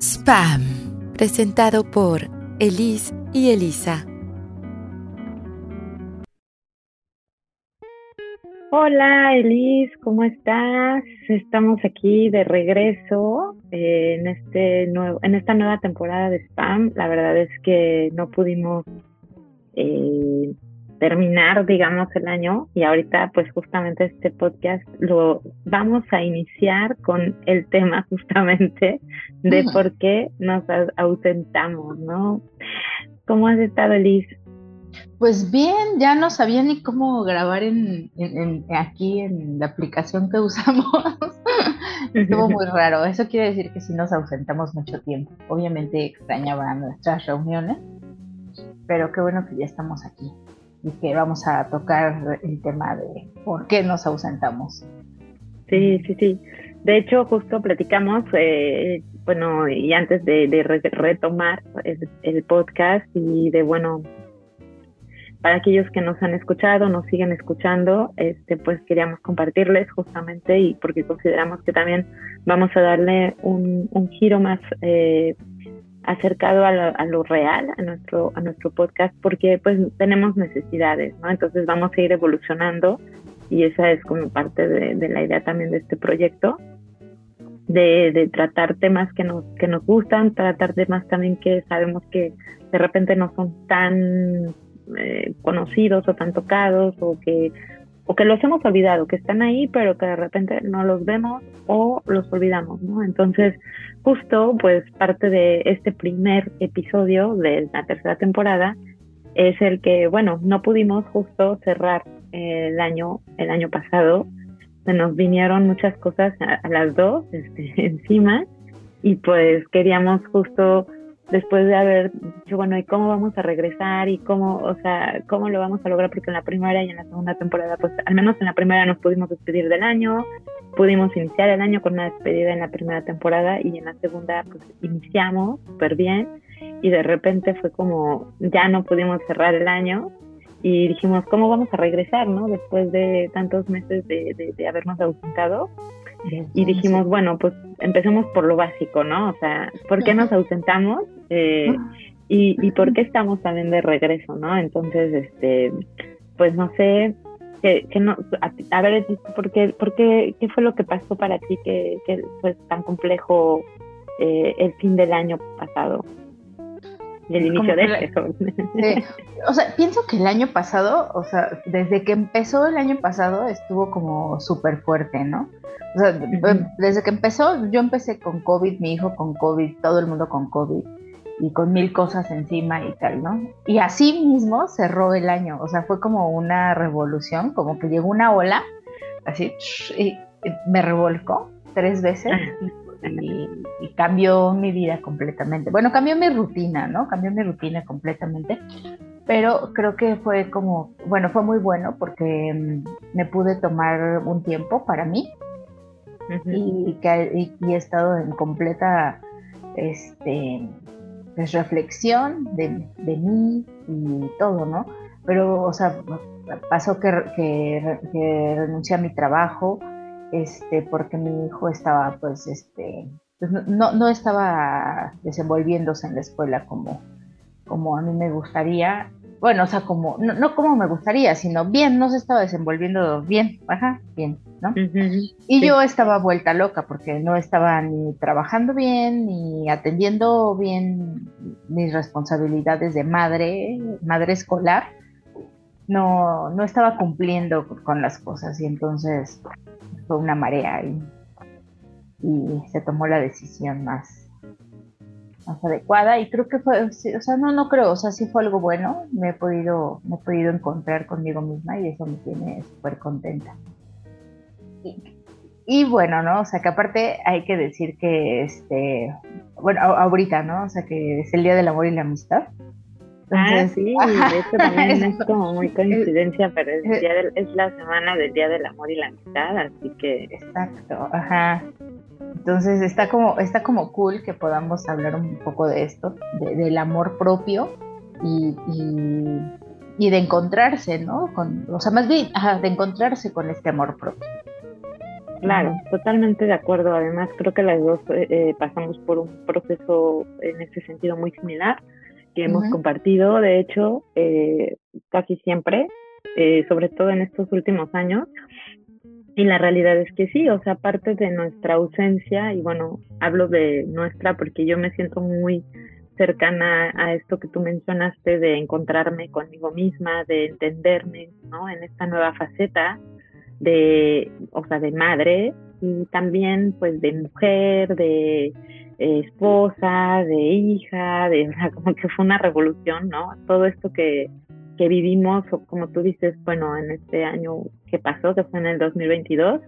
Spam, presentado por Elise y Elisa. Hola Elise, ¿cómo estás? Estamos aquí de regreso eh, en este nuevo, en esta nueva temporada de Spam. La verdad es que no pudimos eh, terminar, digamos, el año y ahorita pues justamente este podcast lo vamos a iniciar con el tema justamente de por qué nos ausentamos, ¿no? ¿Cómo has estado, Liz? Pues bien, ya no sabía ni cómo grabar en, aquí en la aplicación que usamos. Estuvo muy raro. Eso quiere decir que sí nos ausentamos mucho tiempo. Obviamente extrañaba nuestras reuniones, pero qué bueno que ya estamos aquí y que vamos a tocar el tema de por qué nos ausentamos. Sí, sí, sí. De hecho, justo platicamos, eh, bueno, y antes de, retomar el, podcast y de, bueno, para aquellos que nos han escuchado, nos siguen escuchando, este, pues queríamos compartirles justamente y porque consideramos que también vamos a darle un, un giro más eh, acercado a lo, real, a nuestro, a nuestro podcast, porque pues tenemos necesidades, ¿no? Entonces vamos a ir evolucionando y esa es como parte de, la idea también de este proyecto, de, tratar temas que nos, que nos gustan, tratar temas también que sabemos que de repente no son tan eh, conocidos o tan tocados o que o que los hemos olvidado, que están ahí, pero que de repente no los vemos o los olvidamos, ¿no? Entonces, justo, pues parte de este primer episodio de la tercera temporada es el que, bueno, no pudimos justo cerrar el año, el año pasado, se nos vinieron muchas cosas a, las dos este, encima y pues queríamos justo después de haber dicho, bueno, ¿y cómo vamos a regresar? ¿Y cómo, o sea, cómo lo vamos a lograr? Porque en la primera y en la segunda temporada, pues al menos en la primera nos pudimos despedir del año, pudimos iniciar el año con una despedida en la primera temporada y en la segunda, pues iniciamos súper bien y de repente fue como, ya no pudimos cerrar el año y dijimos, ¿cómo vamos a regresar, no? Después de tantos meses de, de, de habernos ausentado y dijimos, bueno, pues empecemos por lo básico, ¿no? O sea, ¿por qué nos ausentamos? Eh, y, y por qué estamos también de regreso, ¿no? Entonces, este, pues no sé, que, que no, a, ver, ¿por qué, por qué, qué fue lo que pasó para ti que, que fue tan complejo eh, el fin del año pasado? El inicio de eso. O sea, pienso que el año pasado, o sea, desde que empezó el año pasado estuvo como súper fuerte, ¿no? O sea, desde que empezó, yo empecé con COVID, mi hijo con COVID, todo el mundo con COVID y con mil cosas encima y tal, ¿no? Y así mismo cerró el año, o sea, fue como una revolución, como que llegó una ola, así, y me revolcó tres veces y, y, cambió mi vida completamente. Bueno, cambió mi rutina, ¿no? Cambió mi rutina completamente, pero creo que fue como, bueno, fue muy bueno porque mm, me pude tomar un tiempo para mí y, que, he estado en completa este, pues, reflexión de, de, mí y todo, ¿no? Pero, o sea, pasó que, que, renuncié a mi trabajo este, porque mi hijo estaba, pues, este, pues no, no estaba desenvolviéndose en la escuela como, como a mí me gustaría. Bueno, o sea, como, no, como me gustaría, sino bien, no se estaba desenvolviendo bien, ajá, bien, ¿no? y yo estaba vuelta loca porque no estaba ni trabajando bien, ni atendiendo bien mis responsabilidades de madre, madre escolar, no, no estaba cumpliendo con las cosas y entonces fue una marea y, y se tomó la decisión más más adecuada y creo que fue, o sea, no, no creo, o sea, sí fue algo bueno, me he podido, me he podido encontrar conmigo misma y eso me tiene súper contenta. Y, bueno, ¿no? O sea, que aparte hay que decir que, este, bueno, ahorita, ¿no? O sea, que es el Día del Amor y la Amistad. Ah, sí, esto también es como muy coincidencia, pero es, es la semana del Día del Amor y la Amistad, así que... Exacto, ajá. Entonces está como, está como cool que podamos hablar un poco de esto, del amor propio y, y, de encontrarse, ¿no? Con, o sea, más bien, de encontrarse con este amor propio. Claro, totalmente de acuerdo. Además, creo que las dos eh, eh, pasamos por un proceso en ese sentido muy similar que hemos compartido, de hecho, eh, casi siempre, sobre todo en estos últimos años. Y la realidad es que sí, o sea, parte de nuestra ausencia, y bueno, hablo de nuestra porque yo me siento muy cercana a esto que tú mencionaste de encontrarme conmigo misma, de entenderme, ¿no? En esta nueva faceta de, o sea, de madre y también pues de mujer, de eh, esposa, de hija, de, o sea, como que fue una revolución, ¿no? Todo esto que, que vivimos, como tú dices, bueno, en este año que pasó, que fue en el 2022,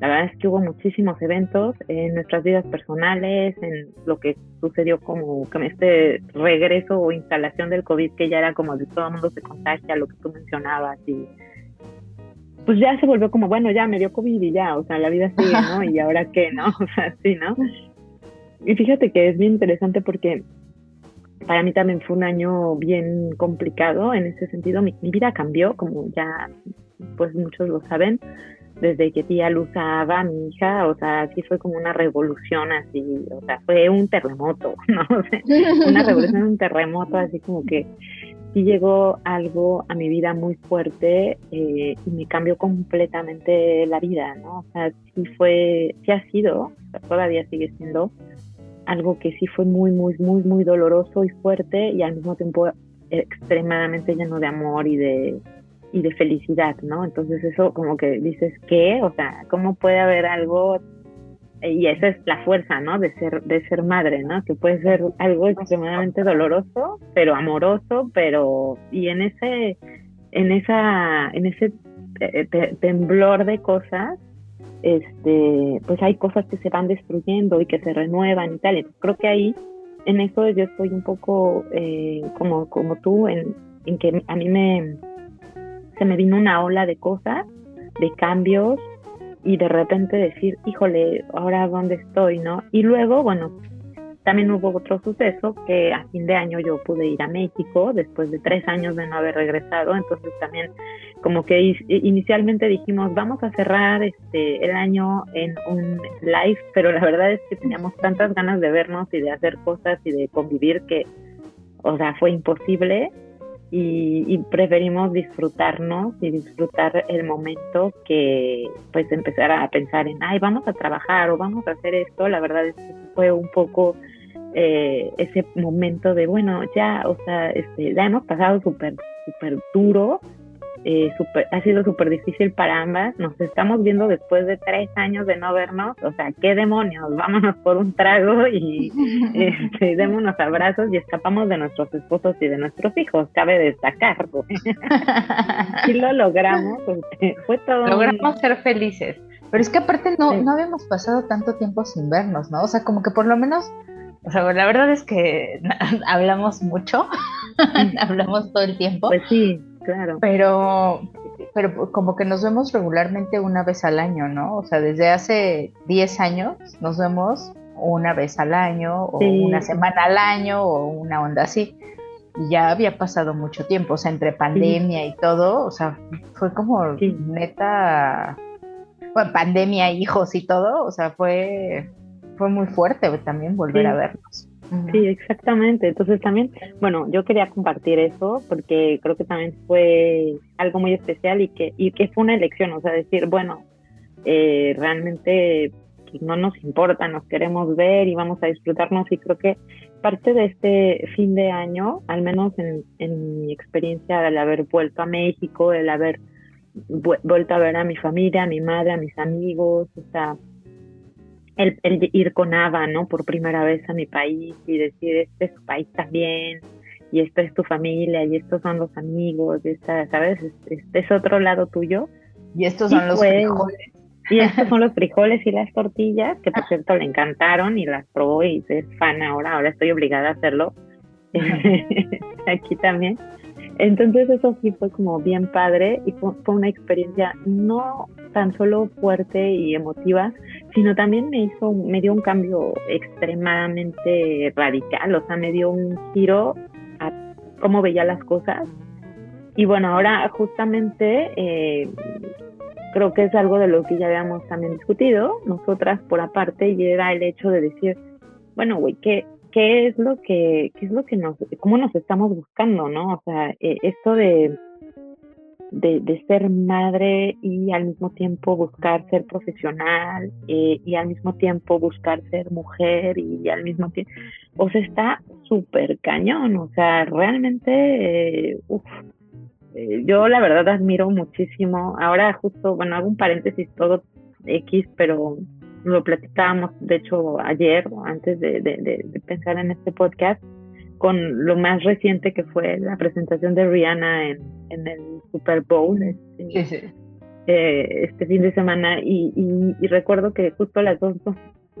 la verdad es que hubo muchísimos eventos en nuestras vidas personales, en lo que sucedió como este regreso o instalación del COVID, que ya era como de todo mundo se contagia, lo que tú mencionabas, y pues ya se volvió como, bueno, ya me dio COVID y ya, o sea, la vida sigue, ¿no? Y ahora qué, ¿no? O sea, sí, ¿no? Y fíjate que es bien interesante porque para mí también fue un año bien complicado en ese sentido. Mi, vida cambió, como ya pues muchos lo saben desde que tía Luz a mi hija, o sea, sí fue como una revolución así, o sea, fue un terremoto, ¿no? una revolución, un terremoto, así como que sí llegó algo a mi vida muy fuerte eh, y me cambió completamente la vida, ¿no? O sea, sí fue, sí ha sido, todavía sigue siendo algo que sí fue muy, muy, muy, muy doloroso y fuerte y al mismo tiempo extremadamente lleno de amor y de y de felicidad, ¿no? Entonces eso como que dices, ¿qué? O sea, ¿cómo puede haber algo? Y esa es la fuerza, ¿no? De ser, de ser madre, ¿no? Que puede ser algo extremadamente doloroso, pero amoroso, pero, y en ese, en esa, en ese eh, temblor de cosas, este, pues hay cosas que se van destruyendo y que se renuevan y tal. Creo que ahí, en eso yo estoy un poco eh, como, como tú, en, en que a mí me, se me vino una ola de cosas, de cambios y de repente decir, híjole, ahora dónde estoy, ¿no? Y luego, bueno, también hubo otro suceso que a fin de año yo pude ir a México después de tres años de no haber regresado, entonces también como que inicialmente dijimos vamos a cerrar este el año en un live, pero la verdad es que teníamos tantas ganas de vernos y de hacer cosas y de convivir que, o sea, fue imposible y, preferimos disfrutarnos y disfrutar el momento que pues empezar a pensar en, ay, vamos a trabajar o vamos a hacer esto. La verdad es que fue un poco eh, ese momento de, bueno, ya, o sea, este, ya hemos pasado súper, súper duro eh, super, ha sido súper difícil para ambas. Nos estamos viendo después de tres años de no vernos. O sea, qué demonios, vámonos por un trago y este, démonos abrazos y escapamos de nuestros esposos y de nuestros hijos. Cabe destacar. sí lo logramos. fue todo. Logramos ser felices. Pero es que aparte no, no habíamos pasado tanto tiempo sin vernos, ¿no? O sea, como que por lo menos, o sea, la verdad es que hablamos mucho, hablamos todo el tiempo. Pues sí. Claro. Pero, pero como que nos vemos regularmente una vez al año, ¿no? O sea, desde hace 10 años nos vemos una vez al año, o una semana al año, o una onda así. Y ya había pasado mucho tiempo, o sea, entre pandemia y todo, o sea, fue como neta, bueno, pandemia, hijos y todo, o sea, fue, fue muy fuerte también volver a vernos. Sí, exactamente. Entonces también, bueno, yo quería compartir eso porque creo que también fue algo muy especial y que, y que fue una elección, o sea, decir, bueno, eh, realmente pues, no nos importa, nos queremos ver y vamos a disfrutarnos y creo que parte de este fin de año, al menos en, en mi experiencia del haber vuelto a México, el haber vuelto a ver a mi familia, a mi madre, a mis amigos, o sea, el, ir con Ava, ¿no? Por primera vez a mi país y decir, este es tu país también, y esto es tu familia, y estos son los amigos, y esta, ¿sabes? Este, es otro lado tuyo. Y estos son los frijoles. Y estos son los frijoles y las tortillas, que por cierto le encantaron y las probó y es fan ahora, ahora estoy obligada a hacerlo. Aquí también. Entonces eso sí fue como bien padre y fue, una experiencia no tan solo fuerte y emotiva, sino también me hizo, me dio un cambio extremadamente radical, o sea, me dio un giro a cómo veía las cosas. Y bueno, ahora justamente, eh, creo que es algo de lo que ya habíamos también discutido nosotras por aparte y era el hecho de decir, bueno, güey, ¿qué, qué es lo que, qué es lo que nos, cómo nos estamos buscando, ¿no? O sea, eh, esto de, de, ser madre y al mismo tiempo buscar ser profesional eh, y al mismo tiempo buscar ser mujer y, al mismo tiempo, o sea, está súper cañón, o sea, realmente, eh, eh, yo la verdad admiro muchísimo. Ahora justo, bueno, hago un paréntesis todo X, pero lo platicábamos, de hecho, ayer, antes de, de, pensar en este podcast, con lo más reciente que fue la presentación de Rihanna en, en el Super Bowl este, eh, este fin de semana. Y, y, recuerdo que justo las dos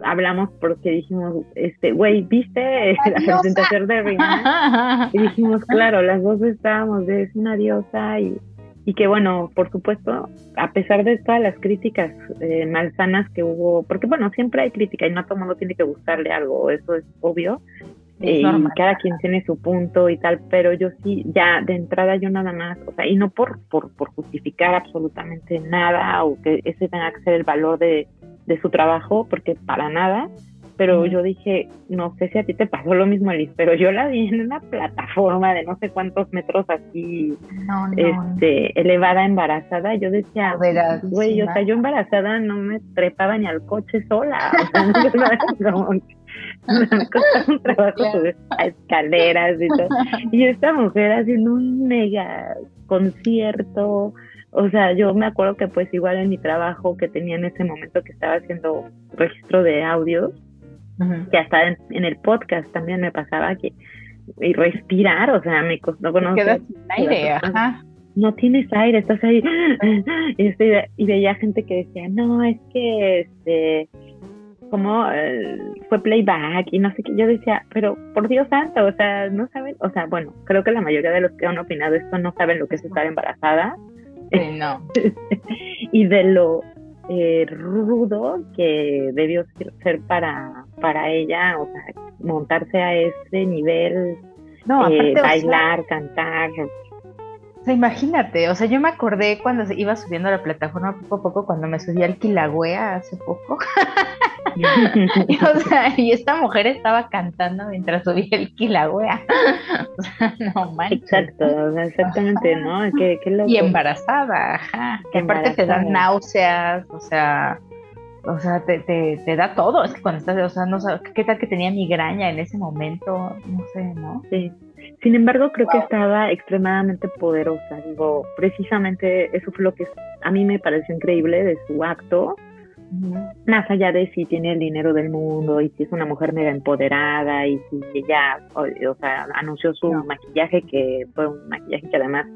hablamos porque dijimos, este, güey, ¿viste la presentación de Rihanna? Y dijimos, claro, las dos estábamos de es una diosa y, y que bueno, por supuesto, a pesar de todas las críticas eh, malsanas que hubo, porque bueno, siempre hay crítica y no a todo mundo tiene que gustarle algo, eso es obvio, y cada quien tiene su punto y tal, pero yo sí, ya de entrada yo nada más, o sea, y no por, por, por justificar absolutamente nada o que ese tenga que ser el valor de, de su trabajo, porque para nada, pero yo dije, no sé si a ti te pasó lo mismo, Liz, pero yo la vi en una plataforma de no sé cuántos metros así, este, elevada, embarazada, yo decía, güey, o sea, yo embarazada no me trepaba ni al coche sola, o sea, no, me costaba un trabajo subir a escaleras y todo, y esta mujer haciendo un mega concierto, o sea, yo me acuerdo que pues igual en mi trabajo que tenía en ese momento que estaba haciendo registro de audios, que hasta en, el podcast también me pasaba que y respirar, o sea, me costó conocer. sin aire, ajá. No tienes aire, estás ahí. Este, y veía gente que decía, no, es que este como eh, fue playback y no sé qué. Yo decía, pero por Dios santo, o sea, no saben, o sea, bueno, creo que la mayoría de los que han opinado esto no saben lo que es estar embarazada no. y de lo eh, rudo que debió ser para, para ella, o sea, montarse a ese nivel, no, eh, bailar, cantar. O sea, imagínate, o sea, yo me acordé cuando iba subiendo a la plataforma poco a poco, cuando me subí al Quilagüea hace poco. y, o sea, y esta mujer estaba cantando mientras subía el Kilauea. o sea, no manches. Exacto, exactamente, ¿no? Y embarazada, ajá. Que aparte te dan náuseas, o sea, o sea, te, te, te, da todo. Es que cuando estás, o sea, no sabes, ¿qué tal que tenía migraña en ese momento? No sé, ¿no? Sí. Sin embargo, creo que estaba extremadamente poderosa. Digo, precisamente eso fue lo que a mí me pareció increíble de su acto más allá de si tiene el dinero del mundo y si es una mujer mega empoderada y si ella, o, sea, anunció su maquillaje, que fue un maquillaje que además,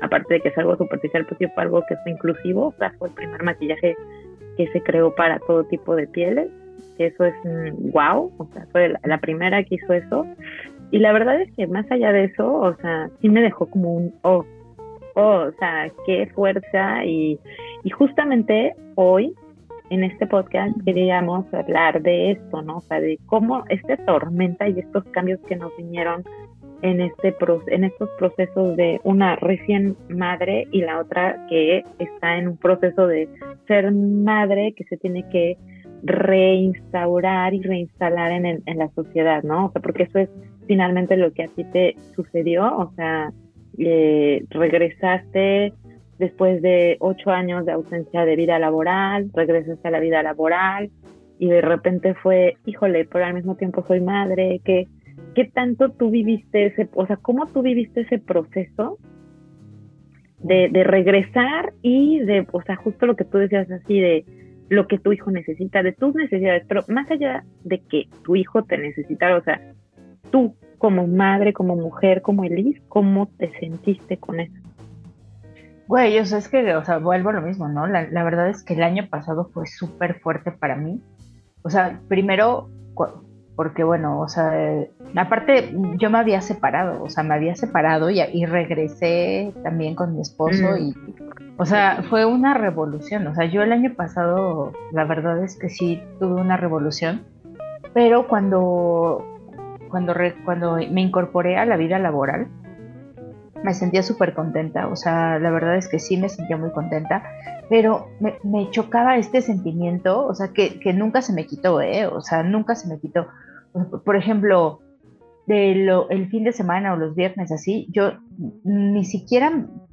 aparte de que es algo superficial, pues fue algo que fue inclusivo, o sea, fue el primer maquillaje que se creó para todo tipo de pieles, eso es wow, o sea, fue la, primera que hizo eso. Y la verdad es que más allá de eso, o sea, sí me dejó como un, oh, oh o sea, qué fuerza y, y justamente hoy en este podcast queríamos hablar de esto, ¿no? O sea, de cómo esta tormenta y estos cambios que nos vinieron en, este en estos procesos de una recién madre y la otra que está en un proceso de ser madre que se tiene que reinstaurar y reinstalar en, en la sociedad, ¿no? O sea, porque eso es finalmente lo que a ti te sucedió, o sea, eh, regresaste después de ocho años de ausencia de vida laboral, regresaste a la vida laboral y de repente fue, híjole, pero al mismo tiempo soy madre, ¿qué, qué tanto tú viviste ese, o sea, cómo tú viviste ese proceso de, de regresar y de, o sea, justo lo que tú decías así de lo que tu hijo necesita, de tus necesidades, pero más allá de que tu hijo te necesitara, o sea, tú como madre, como mujer, como Elise, ¿cómo te sentiste con eso? Güey, o sea, es que, o sea, vuelvo a lo mismo, ¿no? La, verdad es que el año pasado fue súper fuerte para mí. O sea, primero, porque bueno, o sea, aparte yo me había separado, o sea, me había separado y, y regresé también con mi esposo mm. y, o sea, fue una revolución. O sea, yo el año pasado, la verdad es que sí tuve una revolución, pero cuando, cuando, cuando me incorporé a la vida laboral, me sentía súper contenta, o sea, la verdad es que sí me sentía muy contenta, pero me, chocaba este sentimiento, o sea, que, que, nunca se me quitó, ¿eh? O sea, nunca se me quitó. Por ejemplo, de lo, el fin de semana o los viernes así, yo ni siquiera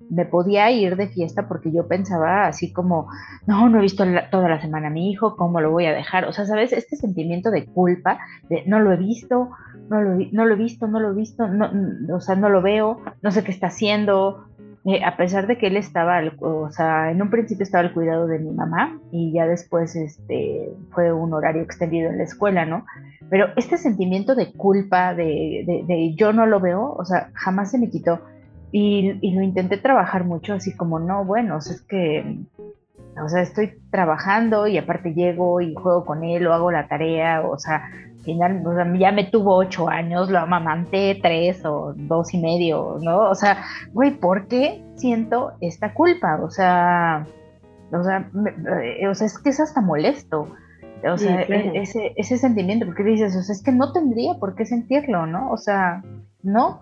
me podía ir de fiesta porque yo pensaba así como, no, no he visto toda la semana a mi hijo, ¿cómo lo voy a dejar? O sea, ¿sabes? Este sentimiento de culpa, de no lo he visto, no lo, no lo he visto, no lo he visto, no, o sea, no lo veo, no sé qué está haciendo. Eh, a pesar de que él estaba, o sea, en un principio estaba al cuidado de mi mamá y ya después este, fue un horario extendido en la escuela, ¿no? Pero este sentimiento de culpa, de, de, yo no lo veo, o sea, jamás se me quitó. Y, y, lo intenté trabajar mucho, así como, no, bueno, o sea, es que, o sea, estoy trabajando y aparte llego y juego con él o hago la tarea, o sea, final, o sea, ya me tuvo ocho años, lo amamanté tres o dos y medio, ¿no? O sea, güey, ¿por qué siento esta culpa? O sea, o sea, eh, o sea es que es hasta molesto. O sea, e, ese, ese sentimiento, porque dices, o sea, es que no tendría por qué sentirlo, ¿no? O sea, ¿no?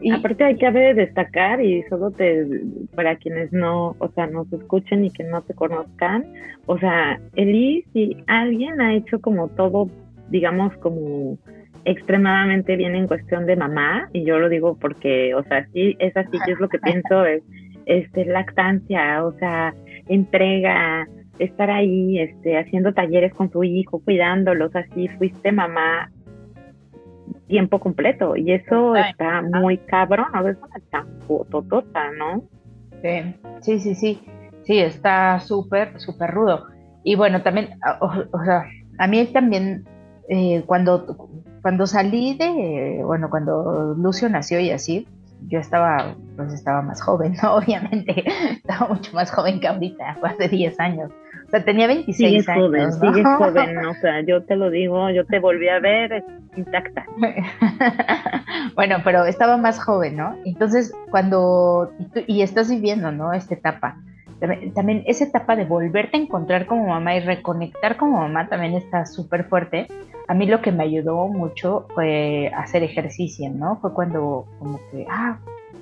Y aparte hay que destacar y solo te para quienes no, o sea, nos escuchen y que no te conozcan, o sea, Elis si alguien ha hecho como todo, digamos como extremadamente bien en cuestión de mamá y yo lo digo porque, o sea, sí es así, que es lo que pienso es este lactancia, o sea, entrega, estar ahí, este, haciendo talleres con tu hijo, cuidándolos, así fuiste mamá tiempo completo y eso está muy cabrón, a veces está totota, ¿no? Sí, sí, sí, sí, está súper, súper rudo. Y bueno, también, o, sea, a mí también, eh, cuando, cuando salí de, bueno, cuando Lucio nació y así, yo estaba, pues estaba más joven, ¿no? Obviamente, estaba mucho más joven que ahorita, hace 10 años. O sea, tenía 26 sigues años. Joven, Sigues joven, o sea, yo te lo digo, yo te volví a ver intacta. bueno, pero estaba más joven, ¿no? Entonces, cuando, y, estás viviendo, ¿no? Esta etapa. También, esa etapa de volverte a encontrar como mamá y reconectar como mamá también está súper fuerte. A mí lo que me ayudó mucho fue hacer ejercicio, ¿no? Fue cuando como que, ah,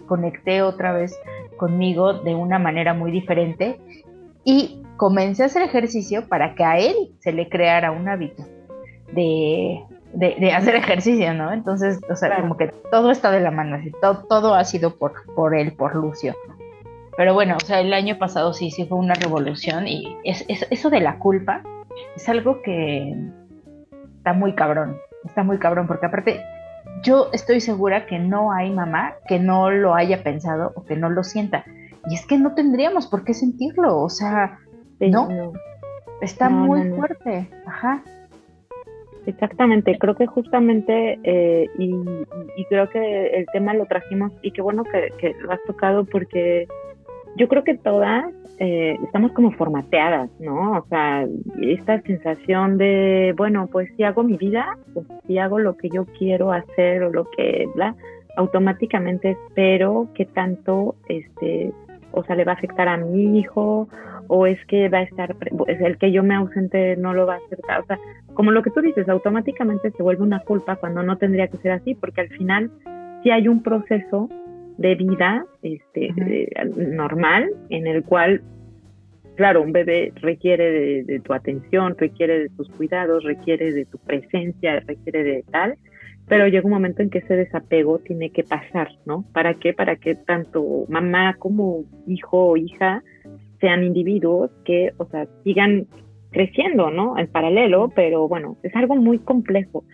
conecté otra vez conmigo de una manera muy diferente y comencé a hacer ejercicio para que a él se le creara un hábito de, hacer ejercicio, ¿no? Entonces, o sea, como que todo está de la mano, así, todo, todo ha sido por, por él, por Lucio. Pero bueno, o sea, el año pasado sí, sí fue una revolución y es, eso de la culpa es algo que está muy cabrón, está muy cabrón, porque aparte yo estoy segura que no hay mamá que no lo haya pensado o que no lo sienta. Y es que no tendríamos por qué sentirlo, o sea, ¿no? Está muy fuerte, ajá. Exactamente, creo que justamente, eh, y, creo que el tema lo trajimos, y qué bueno que, lo has tocado, porque yo creo que todas eh, estamos como formateadas, ¿no? O sea, esta sensación de, bueno, pues si hago mi vida, pues si hago lo que yo quiero hacer o lo que, bla, automáticamente espero que tanto, este, o sea, le va a afectar a mi hijo, o es que va a estar, es el que yo me ausente no lo va a aceptar. O sea, como lo que tú dices, automáticamente se vuelve una culpa cuando no tendría que ser así, porque al final sí hay un proceso de vida este, normal en el cual, claro, un bebé requiere de, de, tu atención, requiere de tus cuidados, requiere de tu presencia, requiere de tal, pero llega un momento en que ese desapego tiene que pasar, ¿no? ¿Para qué? Para que tanto mamá como hijo o hija sean individuos que, o sea, sigan creciendo, ¿no? En paralelo, pero bueno, es algo muy complejo.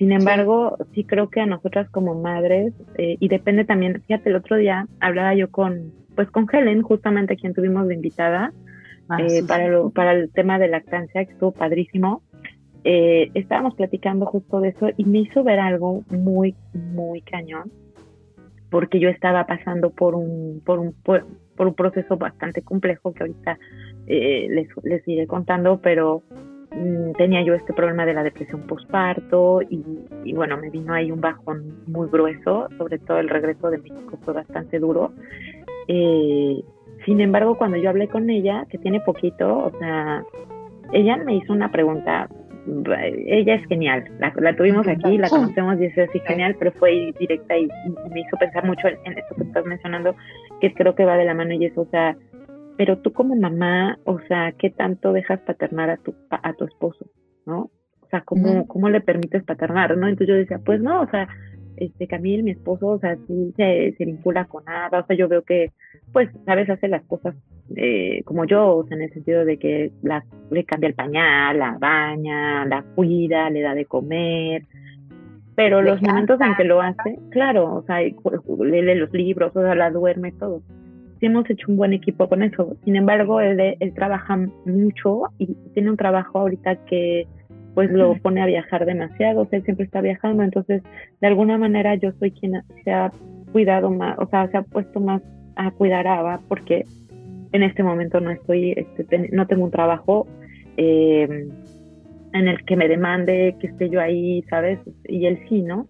Sin embargo, sí, creo que a nosotras como madres, eh, y depende también, fíjate, el otro día hablaba yo con, pues con Helen, justamente quien tuvimos de invitada, ah, eh, para, lo, para el tema de lactancia, que estuvo padrísimo. Eh, estábamos platicando justo de eso y me hizo ver algo muy, muy cañón, porque yo estaba pasando por un, por un, por, un proceso bastante complejo que ahorita eh, les, les iré contando, pero tenía yo este problema de la depresión postparto y, y, bueno, me vino ahí un bajón muy grueso, sobre todo el regreso de México fue bastante duro. Eh, sin embargo, cuando yo hablé con ella, que tiene poquito, o sea, ella me hizo una pregunta ella es genial. La, tuvimos aquí, la conocemos y es así genial, pero fue directa y, me hizo pensar mucho en, eso que estás mencionando, que creo que va de la mano y eso, o sea, pero tú como mamá, o sea, ¿qué tanto dejas paternar a tu, a tu esposo, no? O sea, ¿cómo, ¿cómo le permites paternar, no? Entonces yo decía, pues no, o sea, este Camil, mi esposo, o sea, sí se, se vincula con nada, o sea, yo veo que, pues, sabes, hace las cosas eh, como yo, o sea, en el sentido de que la, le cambia el pañal, la baña, la cuida, le da de comer, pero los momentos en que lo hace, claro, o sea, lee los libros, o sea, la duerme, todo. Sí hemos hecho un buen equipo con eso. Sin embargo, él, él trabaja mucho y tiene un trabajo ahorita que pues lo pone a viajar demasiado, o sea, él siempre está viajando, entonces de alguna manera yo soy quien se ha cuidado más, o sea, se ha puesto más a cuidar a Ava porque en este momento no estoy, este, no tengo un trabajo em, en el que me demande que esté yo ahí, ¿sabes? Y él sí, ¿no?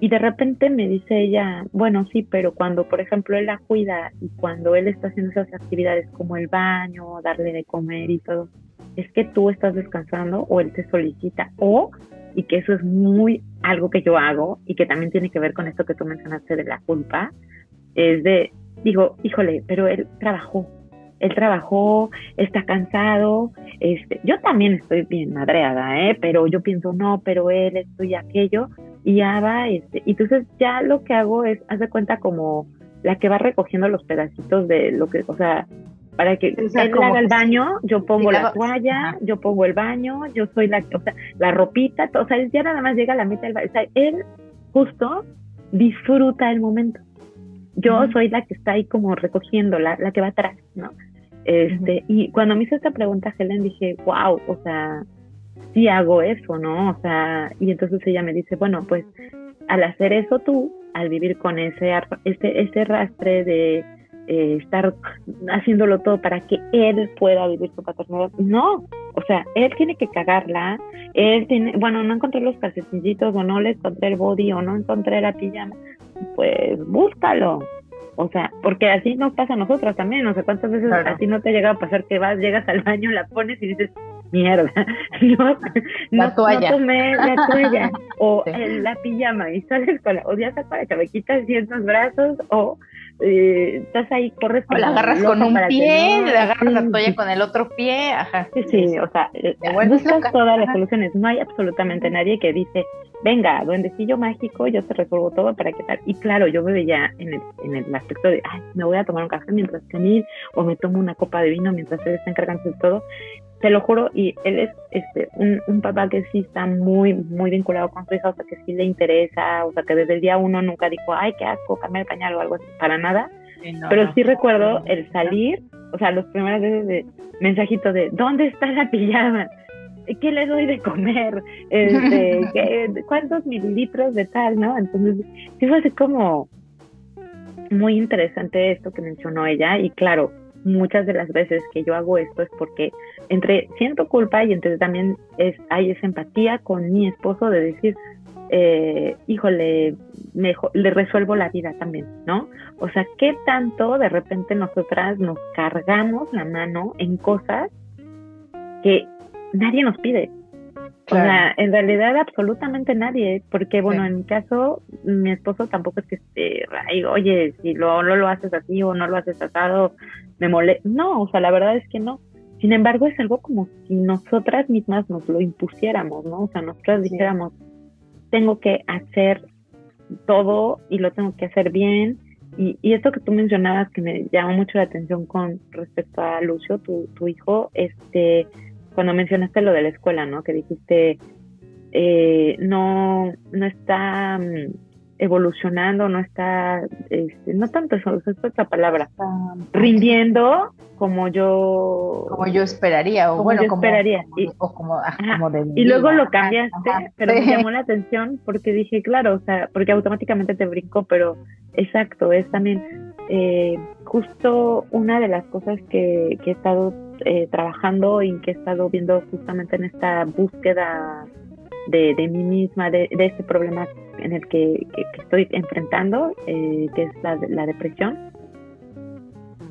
Y de repente me dice ella, bueno, sí, pero cuando, por ejemplo, él la cuida y cuando él está haciendo esas actividades como el baño, darle de comer y todo, es que tú estás descansando o él te solicita o y que eso es muy algo que yo hago y que también tiene que ver con esto que tú mencionaste de la culpa, es de, digo, híjole, pero él trabajó, él trabajó, está cansado, este, yo también estoy bien madreada, ¿eh? pero yo pienso, no, pero él, esto y aquello, y ya va, este, y entonces ya lo que hago es, haz de cuenta como la que va recogiendo los pedacitos de lo que, o sea, para que él haga el baño, yo pongo la, toalla, yo pongo el baño, yo soy la, o sea, la ropita, o sea, ya nada más llega a la mitad del baño, o sea, él justo disfruta el momento. Yo soy la que está ahí como recogiendo, la, la que va atrás, ¿no? Este, y cuando me hizo esta pregunta Helen dije, wow, o sea, sí hago eso, ¿no? O sea, y entonces ella me dice, bueno, pues al hacer eso tú, al vivir con ese, ese, ese rastre de eh, estar haciéndolo todo para que él pueda vivir su paternidad. No, o sea, él tiene que cagarla, él tiene, bueno, no encontré los calcetines o no le encontré el body o no encontré la pijama, pues búscalo. O sea, porque así nos pasa a nosotras también, no sé cuántas veces así no te llega a pasar que vas, llegas al baño, la pones y dices, mierda, no, la toalla. no tomé la toalla o la pijama y sales con la, o ya para que me quitas ciertos brazos o eh, estás ahí, corres con la agarras con un pie, le agarras la toalla con el otro pie, ajá. Sí, sí, o sea, eh, buscas todas las soluciones. No hay absolutamente nadie que dice, venga, duendecillo mágico, yo te resuelvo todo para que tal. Y claro, yo me veía en el, en el aspecto de, ay, me voy a tomar un café mientras Camil, o me tomo una copa de vino mientras él está encargando de todo te lo juro, y él es este un, un, papá que sí está muy, muy vinculado con su hija, o sea, que sí le interesa, o sea, que desde el día uno nunca dijo, ay, qué asco, cambiar el pañal o algo así, para nada. Pero sí recuerdo el salir, o sea, los primeras veces de mensajito de, ¿dónde está la pijama? ¿Qué le doy de comer? Este, ¿qué, ¿Cuántos mililitros de tal, no? Entonces, sí fue así como muy interesante esto que mencionó ella, y claro, muchas de las veces que yo hago esto es porque entre siento culpa y entre también es, hay esa empatía con mi esposo de decir, eh, híjole, mejor, le resuelvo la vida también, ¿no? O sea, ¿qué tanto de repente nosotras nos cargamos la mano en cosas que nadie nos pide? O sea, en realidad absolutamente nadie, porque bueno, en mi caso, mi esposo tampoco es que esté, oye, si lo, no lo haces así o no lo haces asado, me molesta. No, o sea, la verdad es que no. Sin embargo, es algo como si nosotras mismas nos lo impusiéramos, ¿no? O sea, nosotras dijéramos, tengo que hacer todo y lo tengo que hacer bien. Y, y, esto que tú mencionabas que me llamó mucho la atención con respecto a Lucio, tu, tu hijo, este, cuando mencionaste lo de la escuela, ¿no? Que dijiste, eh, no, no está mm, evolucionando, no está, este, no tanto eso, es otra palabra, rindiendo como yo como yo esperaría o bueno yo esperaría y, o como, ah, y luego lo cambiaste pero me llamó la atención porque dije claro o sea porque automáticamente te brinco pero exacto es también eh, justo una de las cosas que, que he estado eh, trabajando y que he estado viendo justamente en esta búsqueda de, de mí misma, de, de, este problema en el que, estoy enfrentando, eh, que es la, la depresión,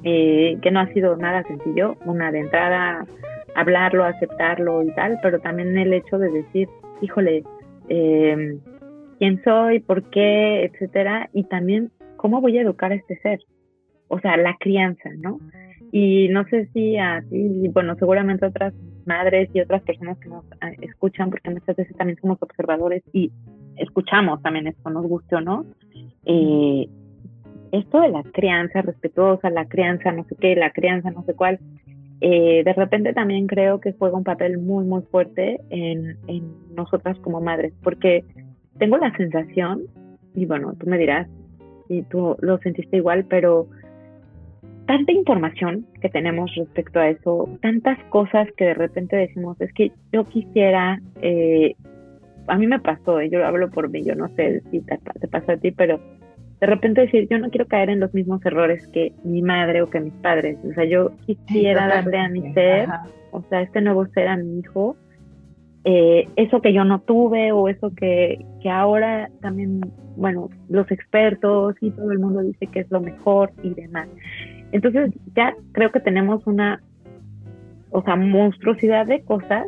eh, que no ha sido nada sencillo, una de entrada, hablarlo, aceptarlo y tal, pero también el hecho de decir, híjole, quién soy, por qué, etcétera, y también ¿cómo voy a educar a este ser? O sea, la crianza, ¿no? Y no sé si a ti, bueno, seguramente otras madres y otras personas que nos ah, escuchan, porque muchas veces también somos observadores y escuchamos también esto, nos guste o no, eh, esto de la crianza respetuosa, la crianza no sé qué, la crianza no sé cuál, eh, de repente también creo que juega un papel muy, muy fuerte en, en nosotras como madres, porque tengo la sensación, y bueno, tú me dirás si tú lo sentiste igual, pero tanta información que tenemos respecto a eso, tantas cosas que de repente decimos, es que yo quisiera, eh, a mí me pasó, yo hablo por mí, yo no sé si te, te pasó a ti, pero de repente decir, yo no quiero caer en los mismos errores que mi madre o que mis padres. O sea, yo quisiera darle a mi ser, o sea, este nuevo ser a mi hijo, eh, eso que yo no tuve o eso que, que ahora también, bueno, los expertos y todo el mundo dice que es lo mejor y demás. Entonces ya creo que tenemos una, o sea, monstruosidad de cosas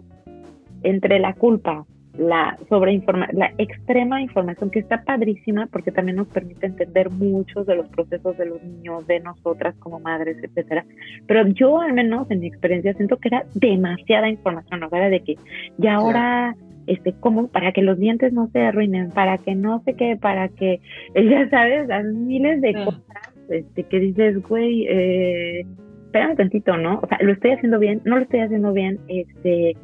entre la culpa, la sobreinforma la extrema información que está padrísima porque también nos permite entender muchos de los procesos de los niños, de nosotras como madres, etcétera. Pero yo al menos en mi experiencia siento que era demasiada información, ¿no? Era de que ya ahora este cómo para que los dientes no se arruinen, para que no sé qué, para que ya sabes, las miles de cosas este, que dices, güey, eh, espérame tantito, ¿no? O sea, lo estoy haciendo bien, no lo estoy haciendo bien, este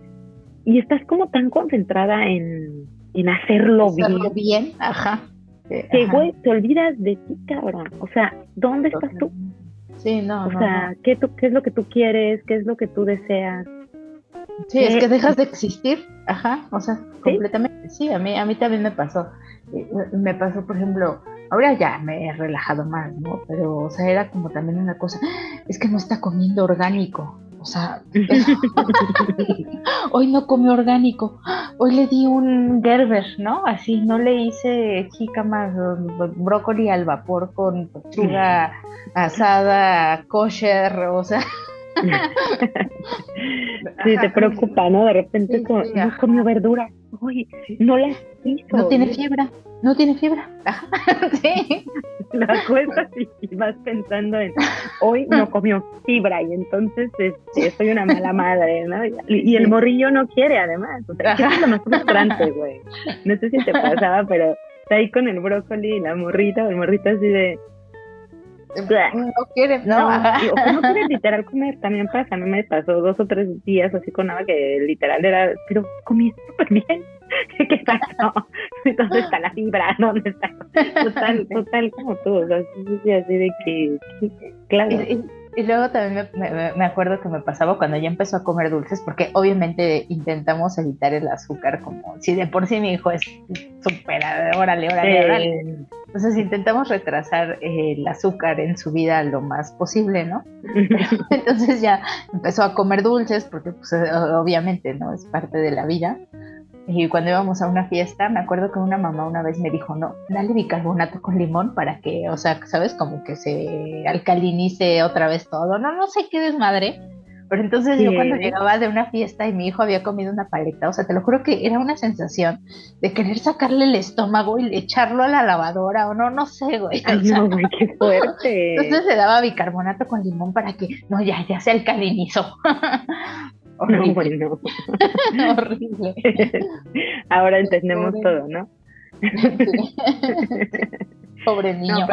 y estás como tan concentrada en, en hacerlo, hacerlo bien. ajá. Que, güey, te olvidas de ti, cabrón. O sea, ¿dónde estás tú? Sí, no. O sea, ¿qué, tú, ¿qué es lo que tú quieres? ¿Qué es lo que tú deseas? Sí, es que dejas de existir, ajá, o sea, completamente. Sí, a mí, a mí también me pasó. Eh, me pasó, por ejemplo, ahora ya me he relajado más, ¿no? Pero, o sea, era como también una cosa, es que no está comiendo orgánico. O sea, hoy no comió orgánico, hoy le di un Gerber, ¿no? Así, no le hice más brócoli al vapor con pechuga asada, kosher, o sea. sí, te preocupa, ¿no? De repente no comió verdura, uy, no la hizo. No tiene fiebre, no tiene fiebre. sí. La acuestas y vas pensando en, hoy no comió fibra y entonces este, soy una mala madre, ¿no? Y, el morrillo no quiere además. O sea, es lo más frustrante, güey. No sé si te pasaba, pero está ahí con el brócoli y la morrita, o el morrito así de, no quiere, no, o no quiere literal comer, también pasa, no me pasó dos o tres días así con nada que literal era, pero comí súper bien, ¿qué pasó? ¿Dónde está la fibra? ¿Dónde está? Total, total como tú, o sea, así de que, claro. Y luego también me, acuerdo que me pasaba cuando ya empezó a comer dulces, porque obviamente intentamos evitar el azúcar, como si de por sí mi hijo es súper, órale, órale, órale. Entonces intentamos retrasar el azúcar en su vida lo más posible, ¿no? Entonces ya empezó a comer dulces, porque pues, obviamente, ¿no? Es parte de la vida. Y cuando íbamos a una fiesta, me acuerdo que una mamá una vez me dijo, no, dale bicarbonato con limón para que, o sea, ¿sabes? Como que se alcalinice otra vez todo. No, no sé qué desmadre. Pero entonces yo cuando llegaba de una fiesta y mi hijo había comido una paleta, o sea, te lo juro que era una sensación de querer sacarle el estómago y echarlo a la lavadora, o no, no sé, güey. Ay, no, güey, qué fuerte. Entonces le daba bicarbonato con limón para que, no, ya, ya se alcalinizó. Horrible. Horrible. Ahora entendemos todo, ¿no? Pobre niño.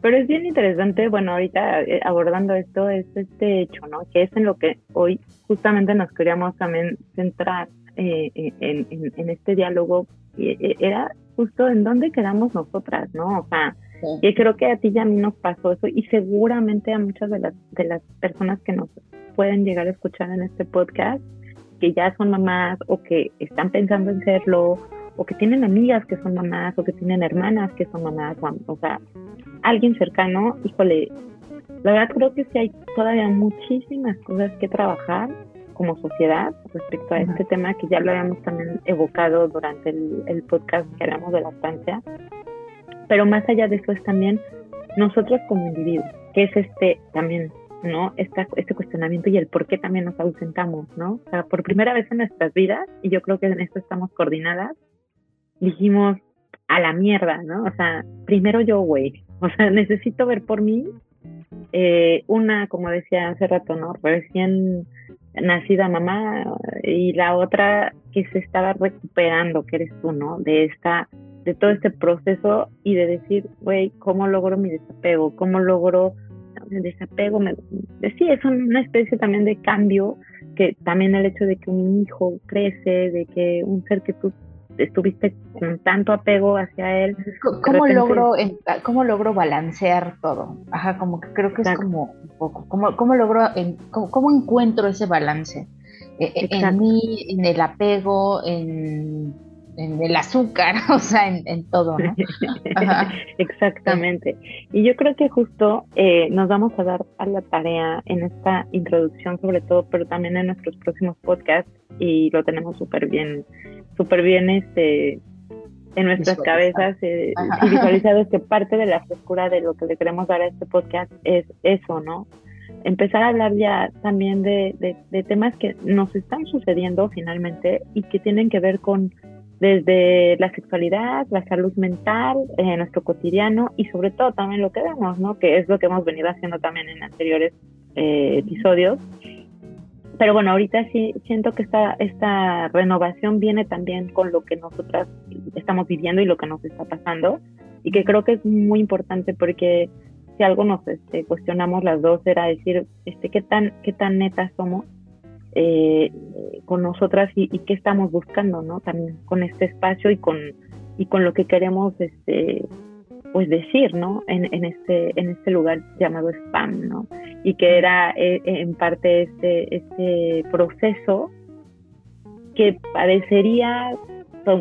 pero, es bien interesante, bueno, ahorita eh, abordando esto, es este hecho, ¿no? Que es en lo que hoy justamente nos queríamos también centrar eh, eh, en, en, este diálogo. Era justo en dónde quedamos nosotras, ¿no? O sea, y creo que a ti y a mí nos pasó eso y seguramente a muchas de las, de las personas que nos pueden llegar a escuchar en este podcast, que ya son mamás o que están pensando en serlo, o que tienen amigas que son mamás, o que tienen hermanas que son mamás, o, sea, alguien cercano, híjole, la verdad creo que sí hay todavía muchísimas cosas que trabajar como sociedad respecto a este tema que ya lo habíamos también evocado durante el, el podcast que hablamos de la lactancia. Pero más allá de eso es también nosotros como individuos, que es este también ¿no? Este cuestionamiento y el por qué también nos ausentamos, ¿no? O sea, por primera vez en nuestras vidas, y yo creo que en esto estamos coordinadas, dijimos a la mierda, ¿no? O sea, primero yo, güey, O sea, necesito ver por mí eh, una, como decía hace rato, ¿no? Recién nacida mamá y la otra que se estaba recuperando, que eres tú, ¿no? De esta, de todo este proceso y de decir, güey, ¿cómo logro mi desapego? ¿Cómo logro el desapego? Me, sí, es una especie también de cambio que también el hecho de que un hijo crece, de que un ser que tú estuviste con tanto apego hacia él. ¿Cómo, logro, cómo logro balancear todo? Ajá, como que creo que es como un poco, ¿cómo, cómo logro, en, cómo, encuentro ese balance? E, e, en mí, en el apego, en, el azúcar, o sea, en, todo, ¿no? Exactamente. Y yo creo que justo eh, nos vamos a dar a la tarea en esta introducción sobre todo, pero también en nuestros próximos podcasts y lo tenemos súper bien súper bien este, en nuestras cabezas eh, y visualizado que parte de la frescura de lo que le queremos dar a este podcast es eso, ¿no? Empezar a hablar ya también de, de, temas que nos están sucediendo finalmente y que tienen que ver con desde la sexualidad, la salud mental, en eh, nuestro cotidiano y sobre todo también lo que vemos, ¿no? Que es lo que hemos venido haciendo también en anteriores eh, episodios, pero bueno, ahorita sí siento que esta, esta renovación viene también con lo que nosotras estamos viviendo y lo que nos está pasando. Y que creo que es muy importante porque si algo nos este, cuestionamos las dos era decir este qué tan qué tan netas somos eh, con nosotras y, y, qué estamos buscando no también con este espacio y con y con lo que queremos este pues decir, ¿no? En, en, este, en este lugar llamado spam, ¿no? Y que era eh, en parte este, este proceso que parecería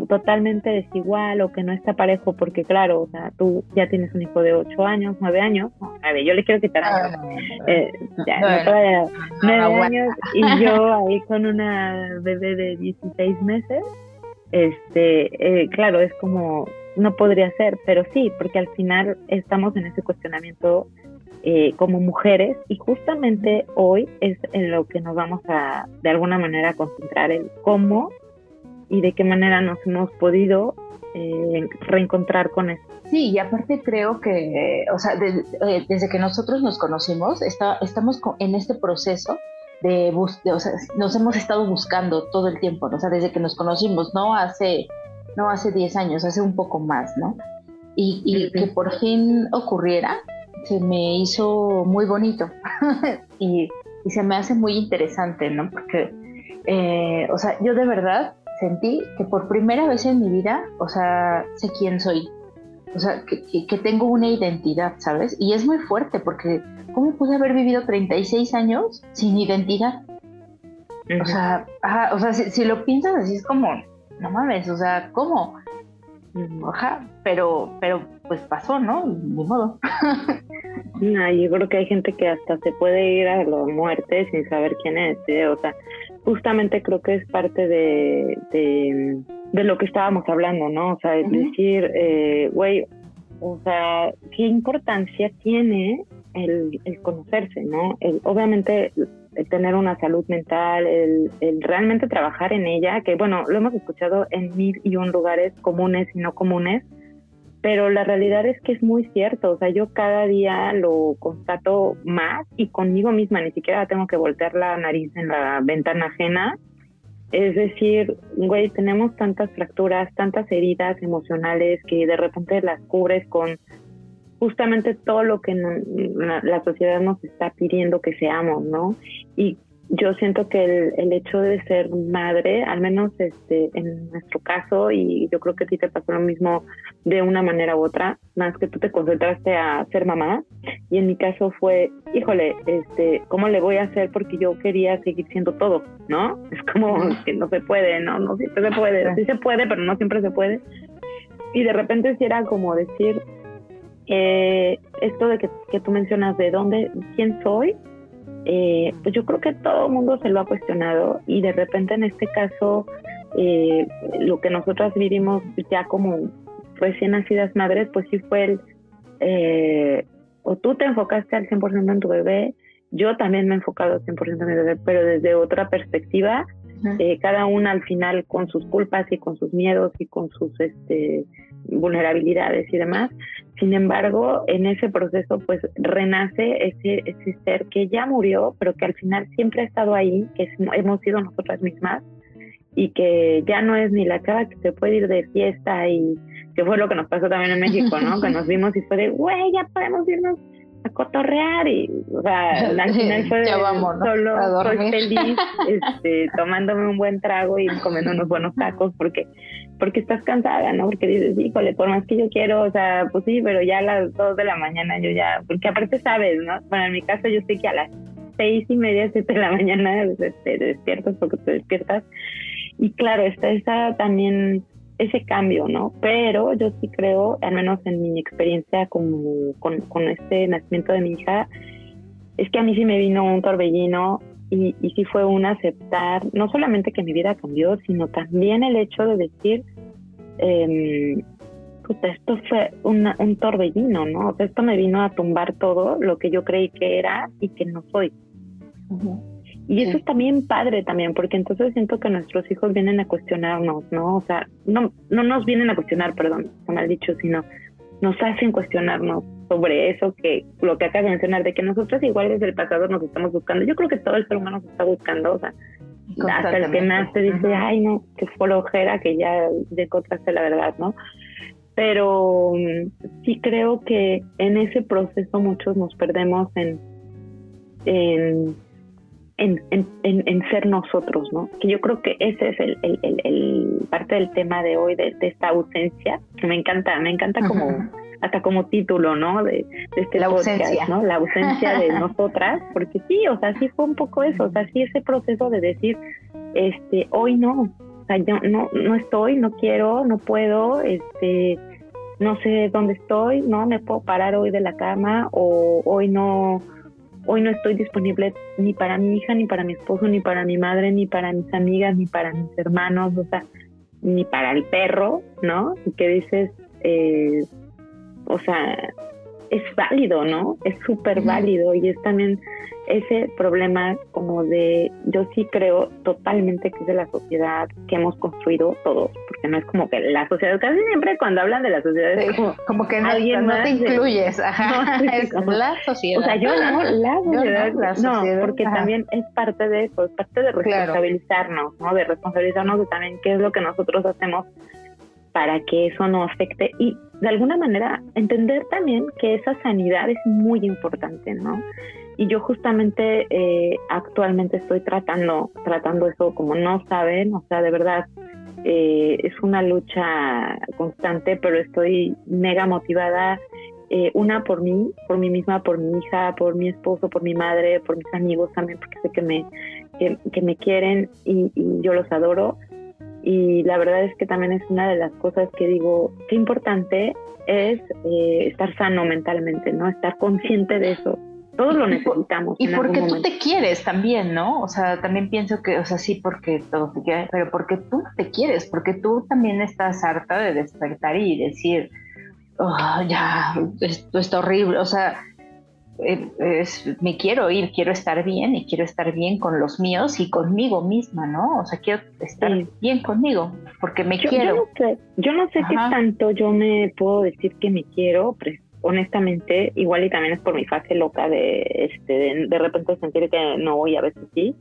totalmente desigual o que no está parejo porque claro, o sea, tú ya tienes un hijo de 8 años, 9 años, a ver, yo le quiero quitar años, ah, eh, ya, no, 9 años y yo ahí con una bebé de 16 meses, este, eh, claro, es como no podría ser, pero sí, porque al final estamos en ese cuestionamiento eh, como mujeres y justamente hoy es en lo que nos vamos a de alguna manera concentrar el cómo y de qué manera nos hemos podido eh, reencontrar con esto. Sí, y aparte creo que, o sea, eh, desde que nosotros nos conocimos, está, estamos en este proceso de, de, o sea, nos hemos estado buscando todo el tiempo, o sea, desde que nos conocimos, no hace no hace 10 años, hace un poco más, ¿no? Y, que por fin ocurriera, se me hizo muy bonito y, se me hace muy interesante, ¿no? Porque, eh, o sea, yo de verdad sentí que por primera vez en mi vida, o sea, sé quién soy, o sea, que, tengo una identidad, ¿sabes? Y es muy fuerte porque, ¿cómo pude haber vivido 36 años sin identidad? O sea, o sea si, lo piensas así es como, no mames, o sea, ¿cómo? Ajá, pero, pero pues pasó, ¿no? Ni modo. no, yo creo que hay gente que hasta se puede ir a la muerte sin saber quién es, ¿eh? o sea, justamente creo que es parte de, de, lo que estábamos hablando, ¿no? O sea, es decir, eh, güey, o sea, ¿qué importancia tiene el, el conocerse, ¿no? El, obviamente el tener una salud mental, el, realmente trabajar en ella, que bueno, lo hemos escuchado en mil y un lugares comunes y no comunes, pero la realidad es que es muy cierto, o sea, yo cada día lo constato más y conmigo misma, ni siquiera tengo que voltear la nariz en la ventana ajena. Es decir, güey, tenemos tantas fracturas, tantas heridas emocionales que de repente las cubres con justamente todo lo que la, sociedad nos está pidiendo que seamos, ¿no? Y yo siento que el, el, hecho de ser madre, al menos este, en nuestro caso, y yo creo que a ti te pasó lo mismo de una manera u otra, más que tú te concentraste a ser mamá, y en mi caso fue, híjole, este, ¿cómo le voy a hacer? Porque yo quería seguir siendo todo, ¿no? Es como que no se puede, ¿no? No siempre se puede, sí se puede, pero no siempre se puede. Y de repente sí era como decir, eh, esto de que, que, tú mencionas de dónde, quién soy, eh, pues yo creo que todo el mundo se lo ha cuestionado y de repente en este caso eh, lo que nosotras vivimos ya como recién nacidas madres, pues sí fue el, eh, o tú te enfocaste al 100% en tu bebé, yo también me he enfocado al 100% en mi bebé, pero desde otra perspectiva, cada una al final con sus culpas y con sus miedos y con sus este vulnerabilidades y demás. Sin embargo, en ese proceso pues renace ese, ese ser que ya murió, pero que al final siempre ha estado ahí, que hemos sido nosotras mismas y que ya no es ni la cara que se puede ir de fiesta y que fue lo que nos pasó también en México, ¿no? que nos vimos y fue de, güey, ya podemos irnos a cotorrear y, o sea, al final fue solo soy feliz este, tomándome un buen trago y comiendo unos buenos tacos porque porque estás cansada, ¿no? Porque dices, híjole, por más que yo quiero, o sea, pues sí, pero ya a las dos de la mañana yo ya, porque aparte sabes, ¿no? Bueno, en mi caso yo sé que a las seis y media, siete de la mañana te despiertas porque te despiertas. Y claro, está esa también ese cambio, ¿no? Pero yo sí creo, al menos en mi experiencia como con, con este nacimiento de mi hija, es que a mí sí me vino un torbellino y, y sí fue un aceptar, no solamente que mi vida cambió, sino también el hecho de decir, eh, esto fue un torbellino, ¿no? O sea, esto me vino a tumbar todo lo que yo creí que era y que no soy. Y eso es también padre también, porque entonces siento que nuestros hijos vienen a cuestionarnos, ¿no? O sea, no, no nos vienen a cuestionar, perdón, mal dicho, sino nos hacen cuestionarnos sobre eso que lo que acabas de mencionar, de que nosotros igual desde el pasado nos estamos buscando. Yo creo que todo el ser humano se está buscando, o sea, hasta el que nace dice, ay no, qué flojera que ya encontraste la verdad, ¿no? Pero mm, sí creo que en ese proceso muchos nos perdemos en, en en, en, en, ser nosotros, ¿no? Que yo creo que ese es el, el, el, parte del tema de hoy, de, esta ausencia, que me encanta, me encanta como, hasta como título, ¿no? De, de este la ausencia. ¿no? La ausencia de nosotras, porque sí, o sea, sí fue un poco eso, o sea, sí ese proceso de decir, este, hoy no, o sea, yo no, no estoy, no quiero, no puedo, este, no sé dónde estoy, no me puedo parar hoy de la cama, o hoy no hoy no estoy disponible ni para mi hija, ni para mi esposo, ni para mi madre, ni para mis amigas, ni para mis hermanos, o sea, ni para el perro, ¿no? Y que dices, eh, o sea, es válido, ¿no? Es súper válido y es también ese problema como de, yo sí creo totalmente que es de la sociedad que hemos construido todos, porque no es como que la sociedad, casi siempre cuando hablan de la sociedad es como, que no, te incluyes, ajá, es la sociedad. O sea, yo no, la sociedad, no, porque también es parte de eso, es parte de responsabilizarnos, ¿no? De responsabilizarnos de también qué es lo que nosotros hacemos para que eso no afecte y de alguna manera entender también que esa sanidad es muy importante, ¿no? Y yo justamente eh, actualmente estoy tratando, tratando eso como no saben, o sea, de verdad eh, es una lucha constante, pero estoy mega motivada, eh, una por mí, por mí misma, por mi hija, por mi esposo, por mi madre, por mis amigos también, porque sé que me, que, me quieren y, y yo los adoro y la verdad es que también es una de las cosas que digo, qué importante es eh, estar sano mentalmente, ¿no? Estar consciente de eso. Todos lo necesitamos. Y, porque tú te quieres también, ¿no? O sea, también pienso que, o sea, sí, porque todos te quieren, pero porque tú te quieres, porque tú también estás harta de despertar y decir, oh, ya, esto está horrible. O sea, es, me quiero ir, quiero estar bien y quiero estar bien con los míos y conmigo misma, ¿no? O sea, quiero estar bien conmigo porque me quiero. Yo no sé, yo no sé qué tanto yo me puedo decir que me quiero, pero honestamente, igual y también es por mi fase loca de, este, de, de repente sentir que no voy, a veces sí.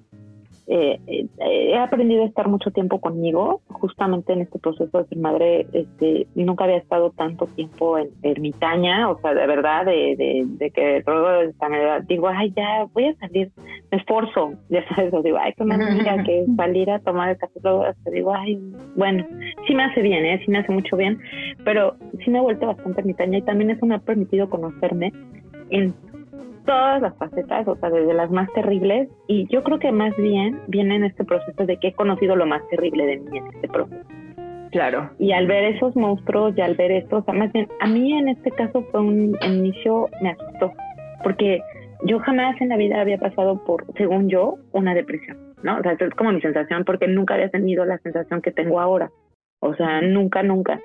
Eh, eh, he aprendido a estar mucho tiempo conmigo, justamente en este proceso de ser madre, este, nunca había estado tanto tiempo en ermitaña, o sea, de verdad, de, de, de que luego de digo, ay, ya voy a salir, me esforzo, ya sabes, digo, ay, que me amiga que salir a tomar el café, luego digo, ay, bueno, sí me hace bien, ¿eh? sí me hace mucho bien, pero sí me he vuelto bastante ermitaña y también eso me ha permitido conocerme en todas las facetas, o sea, desde las más terribles, y yo creo que más bien viene en este proceso de que he conocido lo más terrible de mí en este proceso. Claro. Y al ver esos monstruos y al ver esto, o sea, más bien, a mí en este caso fue un inicio, me asustó, porque yo jamás en la vida había pasado por, según yo, una depresión, ¿no? O sea, es como mi sensación, porque nunca había tenido la sensación que tengo ahora. O sea, nunca, nunca.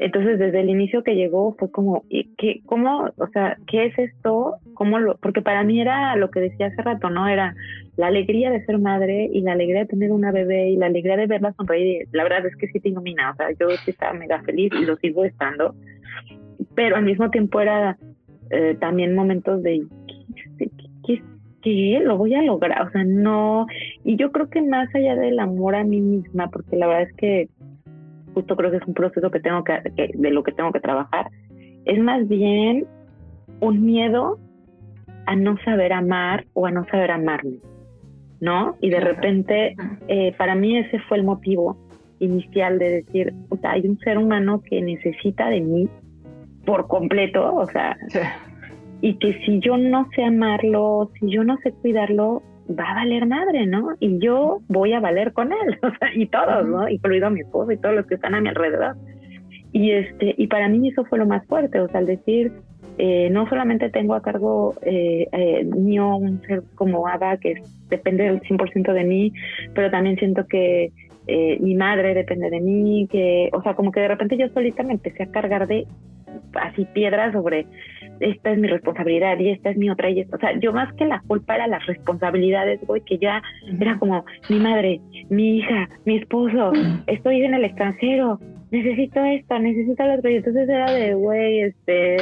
Entonces, desde el inicio que llegó fue como, ¿qué, ¿cómo, o sea, qué es esto? ¿Cómo lo, porque para mí era lo que decía hace rato, ¿no? Era la alegría de ser madre y la alegría de tener una bebé y la alegría de verla sonreír. La verdad es que sí te ilumina, o sea, yo sí estaba mega feliz y lo sigo estando, pero al mismo tiempo era eh, también momentos de, ¿qué, qué, qué, lo voy a lograr? O sea, no, y yo creo que más allá del amor a mí misma, porque la verdad es que justo creo que es un proceso que tengo que, de lo que tengo que trabajar, es más bien un miedo a no saber amar o a no saber amarme, ¿no? Y de repente, eh, para mí ese fue el motivo inicial de decir, hay un ser humano que necesita de mí por completo, o sea, y que si yo no sé amarlo, si yo no sé cuidarlo, va a valer madre, ¿no? Y yo voy a valer con él, o sea, y todos, ¿no? Incluido mi esposo y todos los que están a mi alrededor. Y este, y para mí eso fue lo más fuerte, o sea, al decir, eh, no solamente tengo a cargo eh, eh, mío un ser como Ada que depende del 100% de mí, pero también siento que eh, mi madre depende de mí, que, o sea, como que de repente yo solita me empecé a cargar de así piedras sobre esta es mi responsabilidad y esta es mi otra y esta. O sea, yo más que la culpa era las responsabilidades, güey, que ya era como mi madre, mi hija, mi esposo, estoy en el extranjero, necesito esto, necesito lo otro. Y entonces era de, güey, este,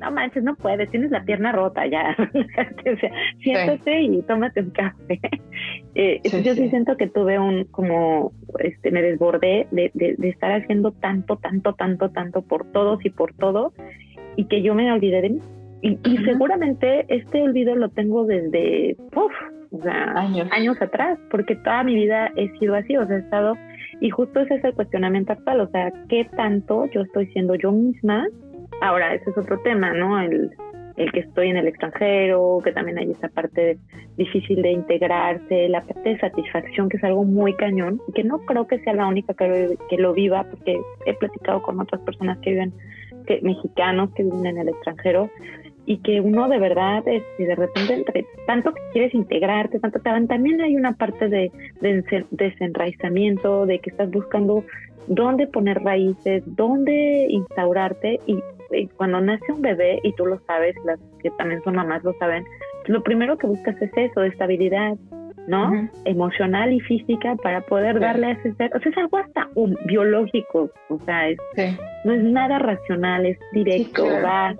no manches, no puedes, tienes la pierna rota ya. o sea, siéntate y tómate un café. Eh, yo sí, siento que tuve un, como, este, me desbordé de, de, de estar haciendo tanto, tanto, tanto, tanto por todos y por todo y que yo me olvidé de mí. Y, seguramente este olvido lo tengo desde uf, o sea, años. años atrás, porque toda mi vida he sido así, o sea, he estado, y justo ese es el cuestionamiento actual, o sea, ¿qué tanto yo estoy siendo yo misma? Ahora, ese es otro tema, ¿no? El, el que estoy en el extranjero, que también hay esa parte difícil de integrarse, la parte de satisfacción, que es algo muy cañón, que no creo que sea la única que lo, que lo viva, porque he platicado con otras personas que viven que, mexicanos que viven en el extranjero y que uno de verdad, este, de repente, tanto que quieres integrarte, tanto también hay una parte de, de desenraizamiento, de que estás buscando dónde poner raíces, dónde instaurarte y, cuando nace un bebé, y tú lo sabes, las que también son mamás lo saben, lo primero que buscas es eso, estabilidad, ¿no? Emocional y física para poder darle a ese ser. O sea, es algo hasta un biológico, o sea, es, no es nada racional, es directo, va.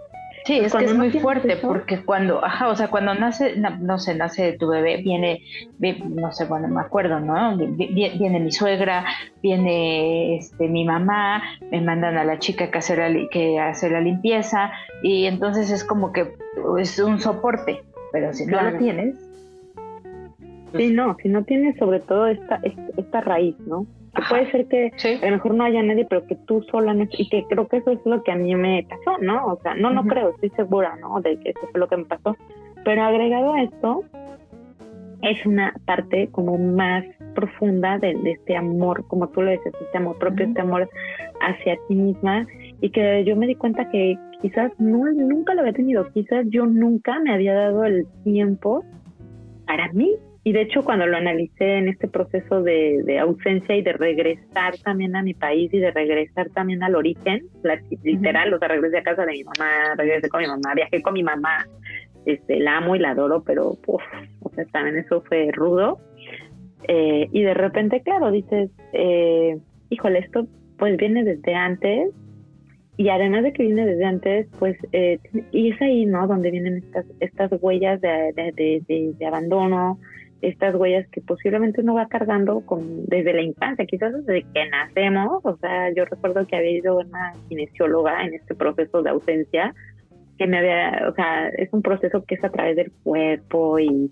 Sí, es que es muy fuerte porque cuando, ajá, o sea, cuando nace, no, sé, nace tu bebé, viene, no sé, bueno, me acuerdo, ¿no? Viene, mi suegra, viene este, mi mamá, me mandan a la chica que hace la, que hace la limpieza y entonces es como que es un soporte, pero si no lo tienes, Sí, no, si no tienes sobre todo esta, esta, raíz, ¿no? Que puede ser que a lo mejor no haya nadie, pero que tú sola, y que creo que eso es lo que a mí me pasó, ¿no? O sea, no, no creo, estoy segura, ¿no? De que eso fue lo que me pasó. Pero agregado a esto, es una parte como más profunda de, este amor, como tú lo dices, este amor propio, este amor hacia ti misma, y que yo me di cuenta que quizás no, nunca lo había tenido, quizás yo nunca me había dado el tiempo para mí, y de hecho, cuando lo analicé en este proceso de, ausencia y de regresar también a mi país y de regresar también al origen, literal, o sea, regresé a casa de mi mamá, regresé con mi mamá, viajé con mi mamá, este, la amo y la adoro, pero, uf, o sea, también eso fue rudo. Eh, y de repente, claro, dices, eh, híjole, esto pues viene desde antes, y además de que viene desde antes, pues, eh, y es ahí, ¿no? Donde vienen estas, estas huellas de, de, de abandono, estas huellas que posiblemente uno va cargando con, desde la infancia, quizás desde que nacemos. O sea, yo recuerdo que había ido una kinesióloga en este proceso de ausencia, que me había, o sea, es un proceso que es a través del cuerpo y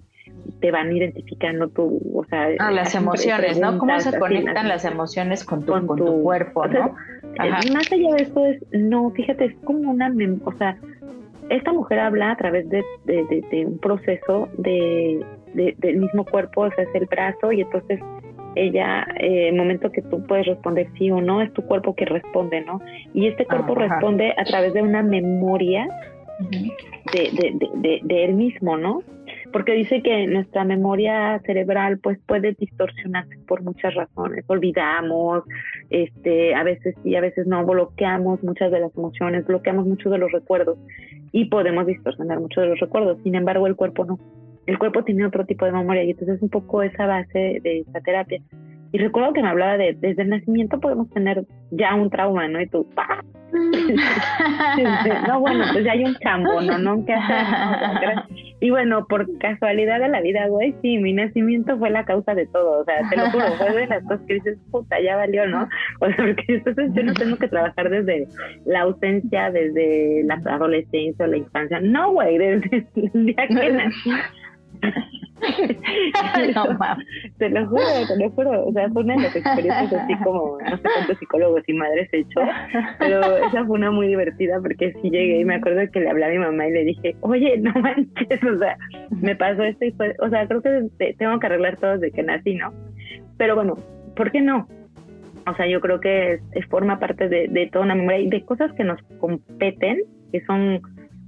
te van identificando tu, o sea, ah, las emociones, ¿no? ¿Cómo se conectan las emociones con tu, con, tu, cuerpo, ¿no? Más allá de esto es, no, fíjate, es como una, o sea, esta mujer habla a través de, de un proceso de del mismo cuerpo, o sea, es el brazo, y entonces ella, eh, el momento que tú puedes responder sí o no, es tu cuerpo que responde, ¿no? Y este cuerpo responde a través de una memoria de, de, de, él mismo, ¿no? porque dice que nuestra memoria cerebral pues puede distorsionarse por muchas razones, olvidamos, este, a veces sí, a veces no, bloqueamos muchas de las emociones, bloqueamos muchos de los recuerdos y podemos distorsionar muchos de los recuerdos, sin embargo el cuerpo no, el cuerpo tiene otro tipo de memoria y entonces es un poco esa base de esta terapia. Y recuerdo que me hablaba de, desde el nacimiento podemos tener ya un trauma, ¿no? Y tú, ¡pah! no, bueno, pues ya hay un chambo, ¿no? ¿No? ¿Qué hacer? Y bueno, por casualidad de la vida, güey, sí, mi nacimiento fue la causa de todo, o sea, te lo juro, fue de las cosas que dices, puta, ya valió, ¿no? O sea, porque entonces yo no tengo que trabajar desde la ausencia, desde la adolescencia o la infancia, no, güey, desde el día que nací no, te lo juro, te lo juro. O sea, fue una de las experiencias así como, no sé cuántos psicólogos y madres he hecho, pero esa fue una muy divertida porque sí llegué y me acuerdo que le hablé a mi mamá y le dije, oye, no manches, o sea, me pasó esto y fue, o sea, creo que tengo que arreglar todo desde que nací, ¿no? Pero bueno, ¿por qué no? O sea, yo creo que es, forma parte de, de toda una memoria y de cosas que nos competen, que son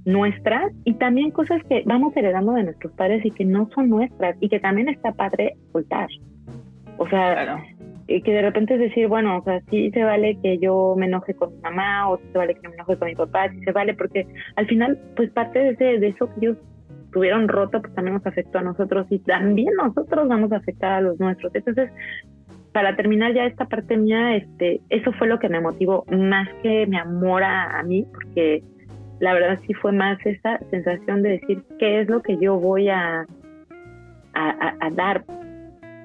nuestras y también cosas que vamos heredando de nuestros padres y que no son nuestras y que también está padre soltar. O sea, que de repente es decir, bueno, o sea, sí se vale que yo me enoje con mi mamá o sí se vale que me enoje con mi papá, sí se vale porque al final, pues parte de, ese, de eso que ellos tuvieron roto, pues también nos afectó a nosotros y también nosotros vamos a afectar a los nuestros. Entonces, para terminar ya esta parte mía, este, eso fue lo que me motivó más que mi amor a mí, porque la verdad sí fue más esa sensación de decir qué es lo que yo voy a, a, dar.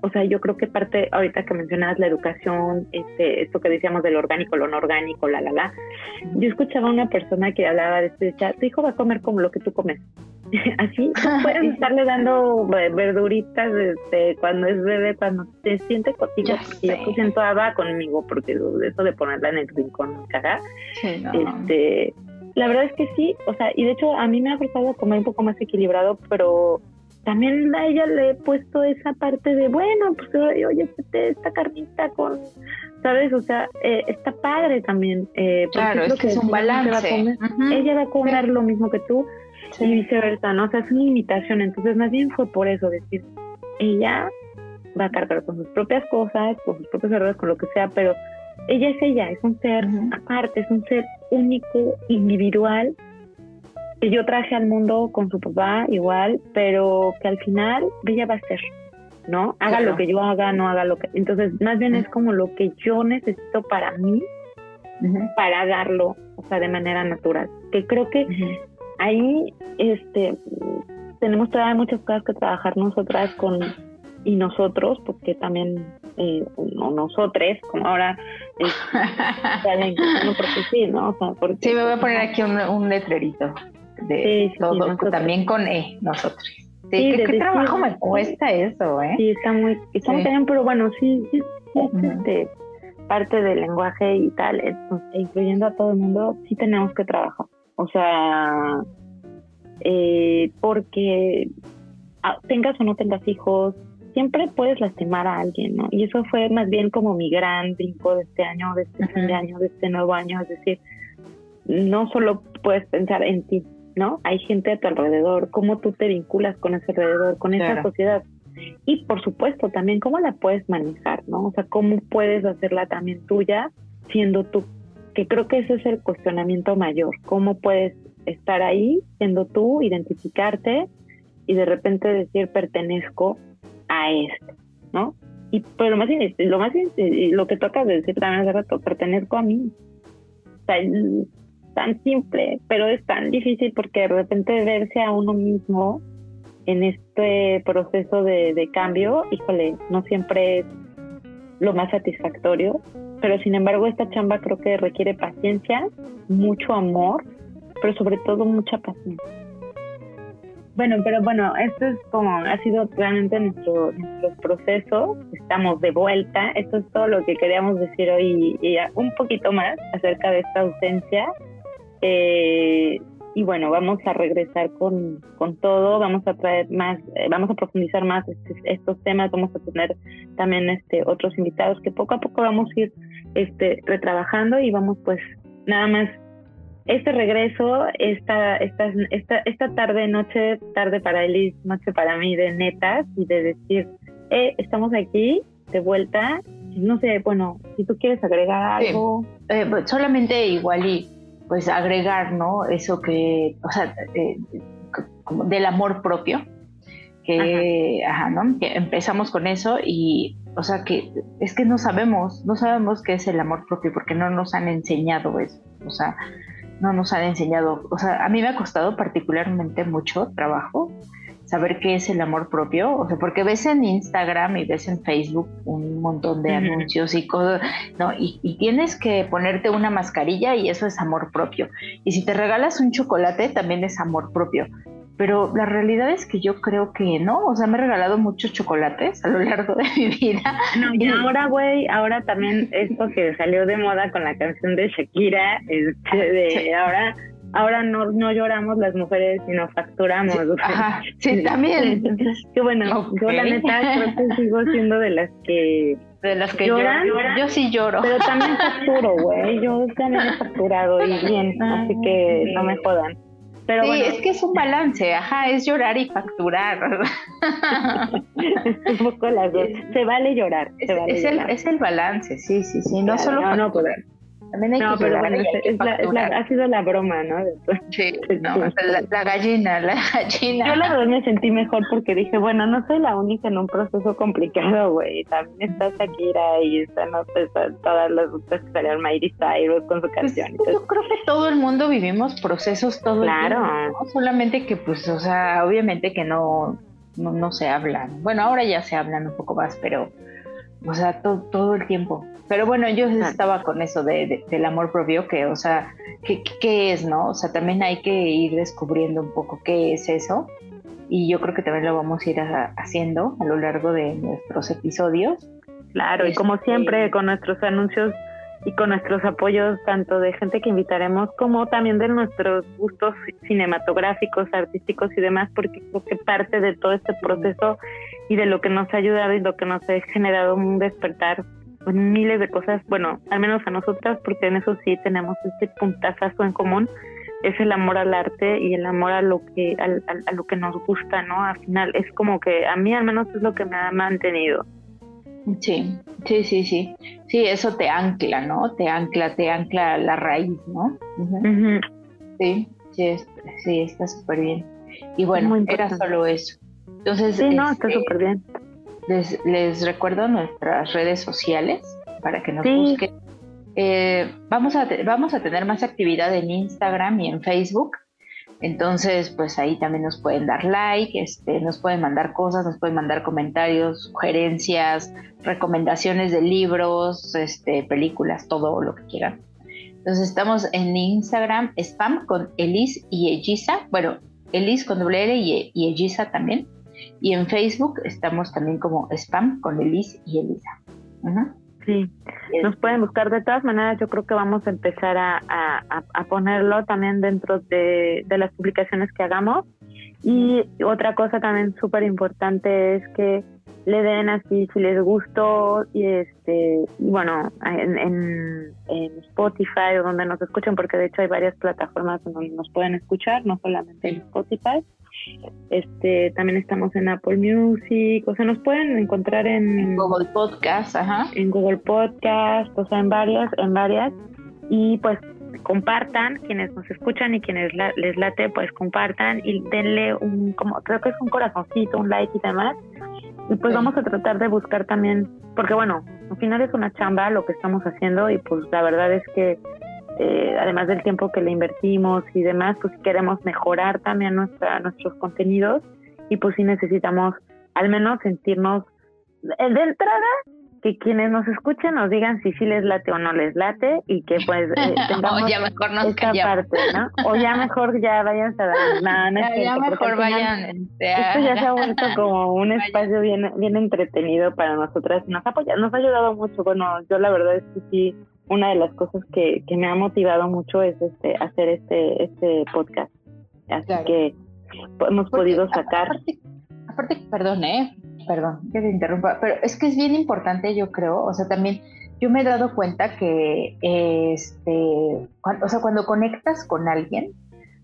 O sea, yo creo que parte, ahorita que mencionabas la educación, este, esto que decíamos del orgánico, lo no orgánico, la, la, la, yo escuchaba a una persona que hablaba de esto, decía, tu hijo va a comer como lo que tú comes. Así, puedes estarle dando verduritas este, cuando es bebé, cuando se siente contigo, porque yo siento va conmigo, porque eso de ponerla en el rincón, cagar, este, la verdad es que sí, o sea, y de hecho a mí me ha a comer un poco más equilibrado, pero también a ella le he puesto esa parte de, bueno, pues oye, este, esta carnita con, ¿sabes? O sea, eh, está padre también. Eh, claro, es que, es un balance. Ella va a comer lo mismo que tú y viceversa, ¿no? O sea, es una imitación. Entonces, más bien fue por eso, decir, ella va a cargar con sus propias cosas, con sus propios errores, con lo que sea, pero ella es ella, es un ser aparte, es un ser único, individual, que yo traje al mundo con su papá igual, pero que al final ella va a ser, ¿no? Haga lo que yo haga, no haga lo que... Entonces, más bien es como lo que yo necesito para mí, para darlo, o sea, de manera natural. Que creo que ahí este, tenemos todavía muchas cosas que trabajar nosotras con y nosotros, porque también, eh, no nosotros, como ahora, eh, porque sí, ¿no? O sea, porque, sí, me voy a poner aquí un, un letrerito de todo, también con E, nosotros. Sí, ¿qué, trabajo me cuesta eso, eh? Sí, está muy, está muy bien, pero bueno, sí, sí, este, parte del lenguaje y tal, incluyendo a todo el mundo, sí tenemos que trabajar. O sea, eh, porque ah, tengas o no tengas hijos, siempre puedes lastimar a alguien, ¿no? Y eso fue más bien como mi gran brinco de este año, de este fin de año, de este nuevo año, es decir, no solo puedes pensar en ti, ¿no? Hay gente a tu alrededor, cómo tú te vinculas con ese alrededor, con esa sociedad. Y por supuesto también cómo la puedes manejar, ¿no? O sea, cómo puedes hacerla también tuya siendo tú, que creo que ese es el cuestionamiento mayor, cómo puedes estar ahí siendo tú, identificarte y de repente decir pertenezco a esto, ¿no? Y pero lo más, lo más lo que toca de decir también hace rato, pertenezco a mí. O sea, tan simple, pero es tan difícil porque de repente verse a uno mismo en este proceso de cambio, híjole, no siempre es lo más satisfactorio, pero sin embargo esta chamba creo que requiere paciencia, mucho amor, pero sobre todo mucha paciencia. Bueno, pero bueno, esto es como ha sido realmente nuestro, nuestro proceso. Estamos de vuelta. Esto es todo lo que queríamos decir hoy y un poquito más acerca de esta ausencia. Eh, y bueno, vamos a regresar con, con todo, vamos a traer más, eh, vamos a profundizar más este, estos temas, vamos a tener también este otros invitados que poco a poco vamos a ir este retrabajando y vamos pues nada más este regreso, esta, esta, esta, esta tarde, noche, tarde para Elis, noche para mí de netas y de decir, eh, estamos aquí de vuelta. No sé, bueno, si tú quieres agregar algo. Eh, pues, solamente igual y pues agregar, ¿no? Eso que, o sea, eh, del amor propio, que, ajá. ¿no? Que empezamos con eso y, o sea, que es que no sabemos, no sabemos qué es el amor propio porque no nos han enseñado eso, o sea, no nos han enseñado, o sea, a mí me ha costado particularmente mucho trabajo saber qué es el amor propio, o sea, porque ves en Instagram y ves en Facebook un montón de anuncios y cosas, ¿no? Y, y, tienes que ponerte una mascarilla y eso es amor propio. Y si te regalas un chocolate, también es amor propio pero la realidad es que yo creo que no, o sea, me he regalado muchos chocolates a lo largo de mi vida. No, y ahora, güey, ahora también esto que salió de moda con la canción de Shakira, este, de ahora ahora no, no lloramos las mujeres, sino facturamos. Sí, ajá, sí también. Qué bueno, yo la neta creo que sigo siendo de las que de las que lloran, yo, sí lloro. Pero también facturo, güey. Yo también he facturado y bien, así que no me jodan sí, es que es un balance, ajá, es llorar y facturar. un poco las dos. Se vale llorar. Es, vale es, El, es el balance, sí, sí, sí. No solo no, no, poder. También hay no, que pero bueno, es la, ha sido la broma, ¿no? Sí, no, la, gallina, la gallina. Yo la verdad me sentí mejor porque dije, bueno, no soy la única en un proceso complicado, güey. También está Shakira y están no, pues, todas las otras que salieron Miley Cyrus con su pues, canción. Pues, yo creo que todo el mundo vivimos procesos todo claro. el tiempo. ¿no? Solamente que, pues, o sea, obviamente que no, no, no se hablan. Bueno, ahora ya se hablan un poco más, pero o sea, todo el tiempo. Pero bueno, yo estaba con eso de, del amor propio, que, o sea, ¿qué, ¿qué, es, no? O sea, también hay que ir descubriendo un poco qué es eso. Y yo creo que también lo vamos a ir haciendo a lo largo de nuestros episodios. Claro, y como este, siempre, con nuestros anuncios y con nuestros apoyos, tanto de gente que invitaremos, como también de nuestros gustos cinematográficos, artísticos y demás, porque creo que parte de todo este proceso y de lo que nos ha ayudado y lo que nos ha generado un despertar en miles de cosas, bueno, al menos a nosotras, porque en eso sí tenemos este puntazo en común, es el amor al arte y el amor a lo que a, lo que nos gusta, ¿no? Al final es como que a mí al menos es lo que me ha mantenido. Sí, sí, sí, sí. Sí, eso te ancla, ¿no? Te ancla, te ancla la raíz, ¿no? Sí, sí, sí, está súper bien. Y bueno, era solo eso. Entonces, sí, no, está este, súper bien. Les, les, recuerdo nuestras redes sociales para que nos busquen. Eh, vamos, a, vamos a tener más actividad en Instagram y en Facebook. Entonces, pues ahí también nos pueden dar like, este, nos pueden mandar cosas, nos pueden mandar comentarios, sugerencias, recomendaciones de libros, este, películas, todo lo que quieran. Entonces estamos en Instagram, spam con Elis y Ellisa. Bueno, Elis con doble L y, y también. Y en Facebook estamos también como spam con Elis y Elisa. Sí, nos pueden buscar de todas maneras. Yo creo que vamos a empezar a, a, ponerlo también dentro de, de, las publicaciones que hagamos. Y otra cosa también súper importante es que le den así si les gustó y este bueno en, en, en, Spotify o donde nos escuchen porque de hecho hay varias plataformas donde nos pueden escuchar no solamente en Spotify este, también estamos en Apple Music, o sea, nos pueden encontrar en, Google Podcast, ajá. En Google Podcast, o sea, en varias, en varias. Y pues compartan, quienes nos escuchan y quienes les late, pues compartan y denle un, como creo que es un corazoncito, un like y demás. Y pues vamos a tratar de buscar también, porque bueno, al final es una chamba lo que estamos haciendo y pues la verdad es que eh, además del tiempo que le invertimos y demás, pues queremos mejorar también nuestra, nuestros contenidos y pues sí necesitamos al menos sentirnos eh, de entrada que quienes nos escuchen nos digan si sí les late o no les late y que pues eh, tengamos o ya mejor nos esta parte, ¿no? O ya mejor ya vayan a dar nada, ya, mejor vayan. Este, esto ya se ha vuelto como un espacio bien bien entretenido para nosotras, nos ha nos ha ayudado mucho. Bueno, yo la verdad es que sí una de las cosas que, me ha motivado mucho es este hacer este este podcast. Así que hemos podido sacar. Aparte, perdón, ¿eh? Perdón que te interrumpa, pero es que es bien importante, yo creo, o sea, también yo me he dado cuenta que, este, cuando, o sea, cuando conectas con alguien,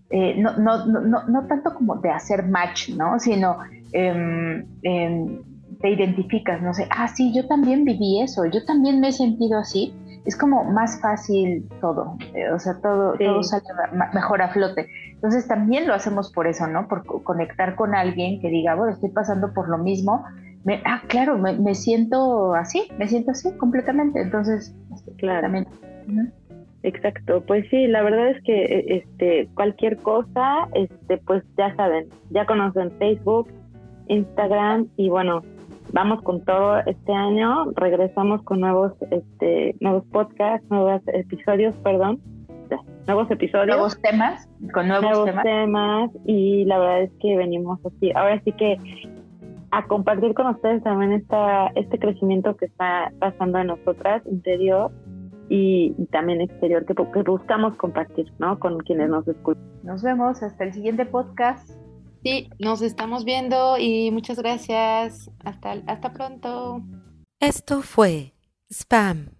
eh, no, no, no, no, tanto como de hacer match, ¿no? Sino em, te identificas, no sé, ah, sí, yo también viví eso, yo también me he sentido así. Es como más fácil todo, eh, o sea, todo, todo sale mejor a flote. Entonces también lo hacemos por eso, ¿no? Por conectar con alguien que diga, bueno, estoy pasando por lo mismo. ah, claro, me, siento así, me siento así completamente. Entonces, este, claramente. Exacto, pues sí, la verdad es que e, este cualquier cosa, este pues ya saben, ya conocen Facebook, Instagram y bueno, vamos con todo este año, regresamos con nuevos este nuevos podcasts, nuevos episodios, perdón, nuevos episodios, nuevos temas, con nuevos, temas. y la verdad es que venimos así, ahora sí que a compartir con ustedes también esta este crecimiento que está pasando en nosotras interior y, también exterior que, buscamos compartir, ¿no? Con quienes nos escuchan. Nos vemos hasta el siguiente podcast. Sí, nos estamos viendo y muchas gracias. Hasta, hasta pronto. Esto fue Spam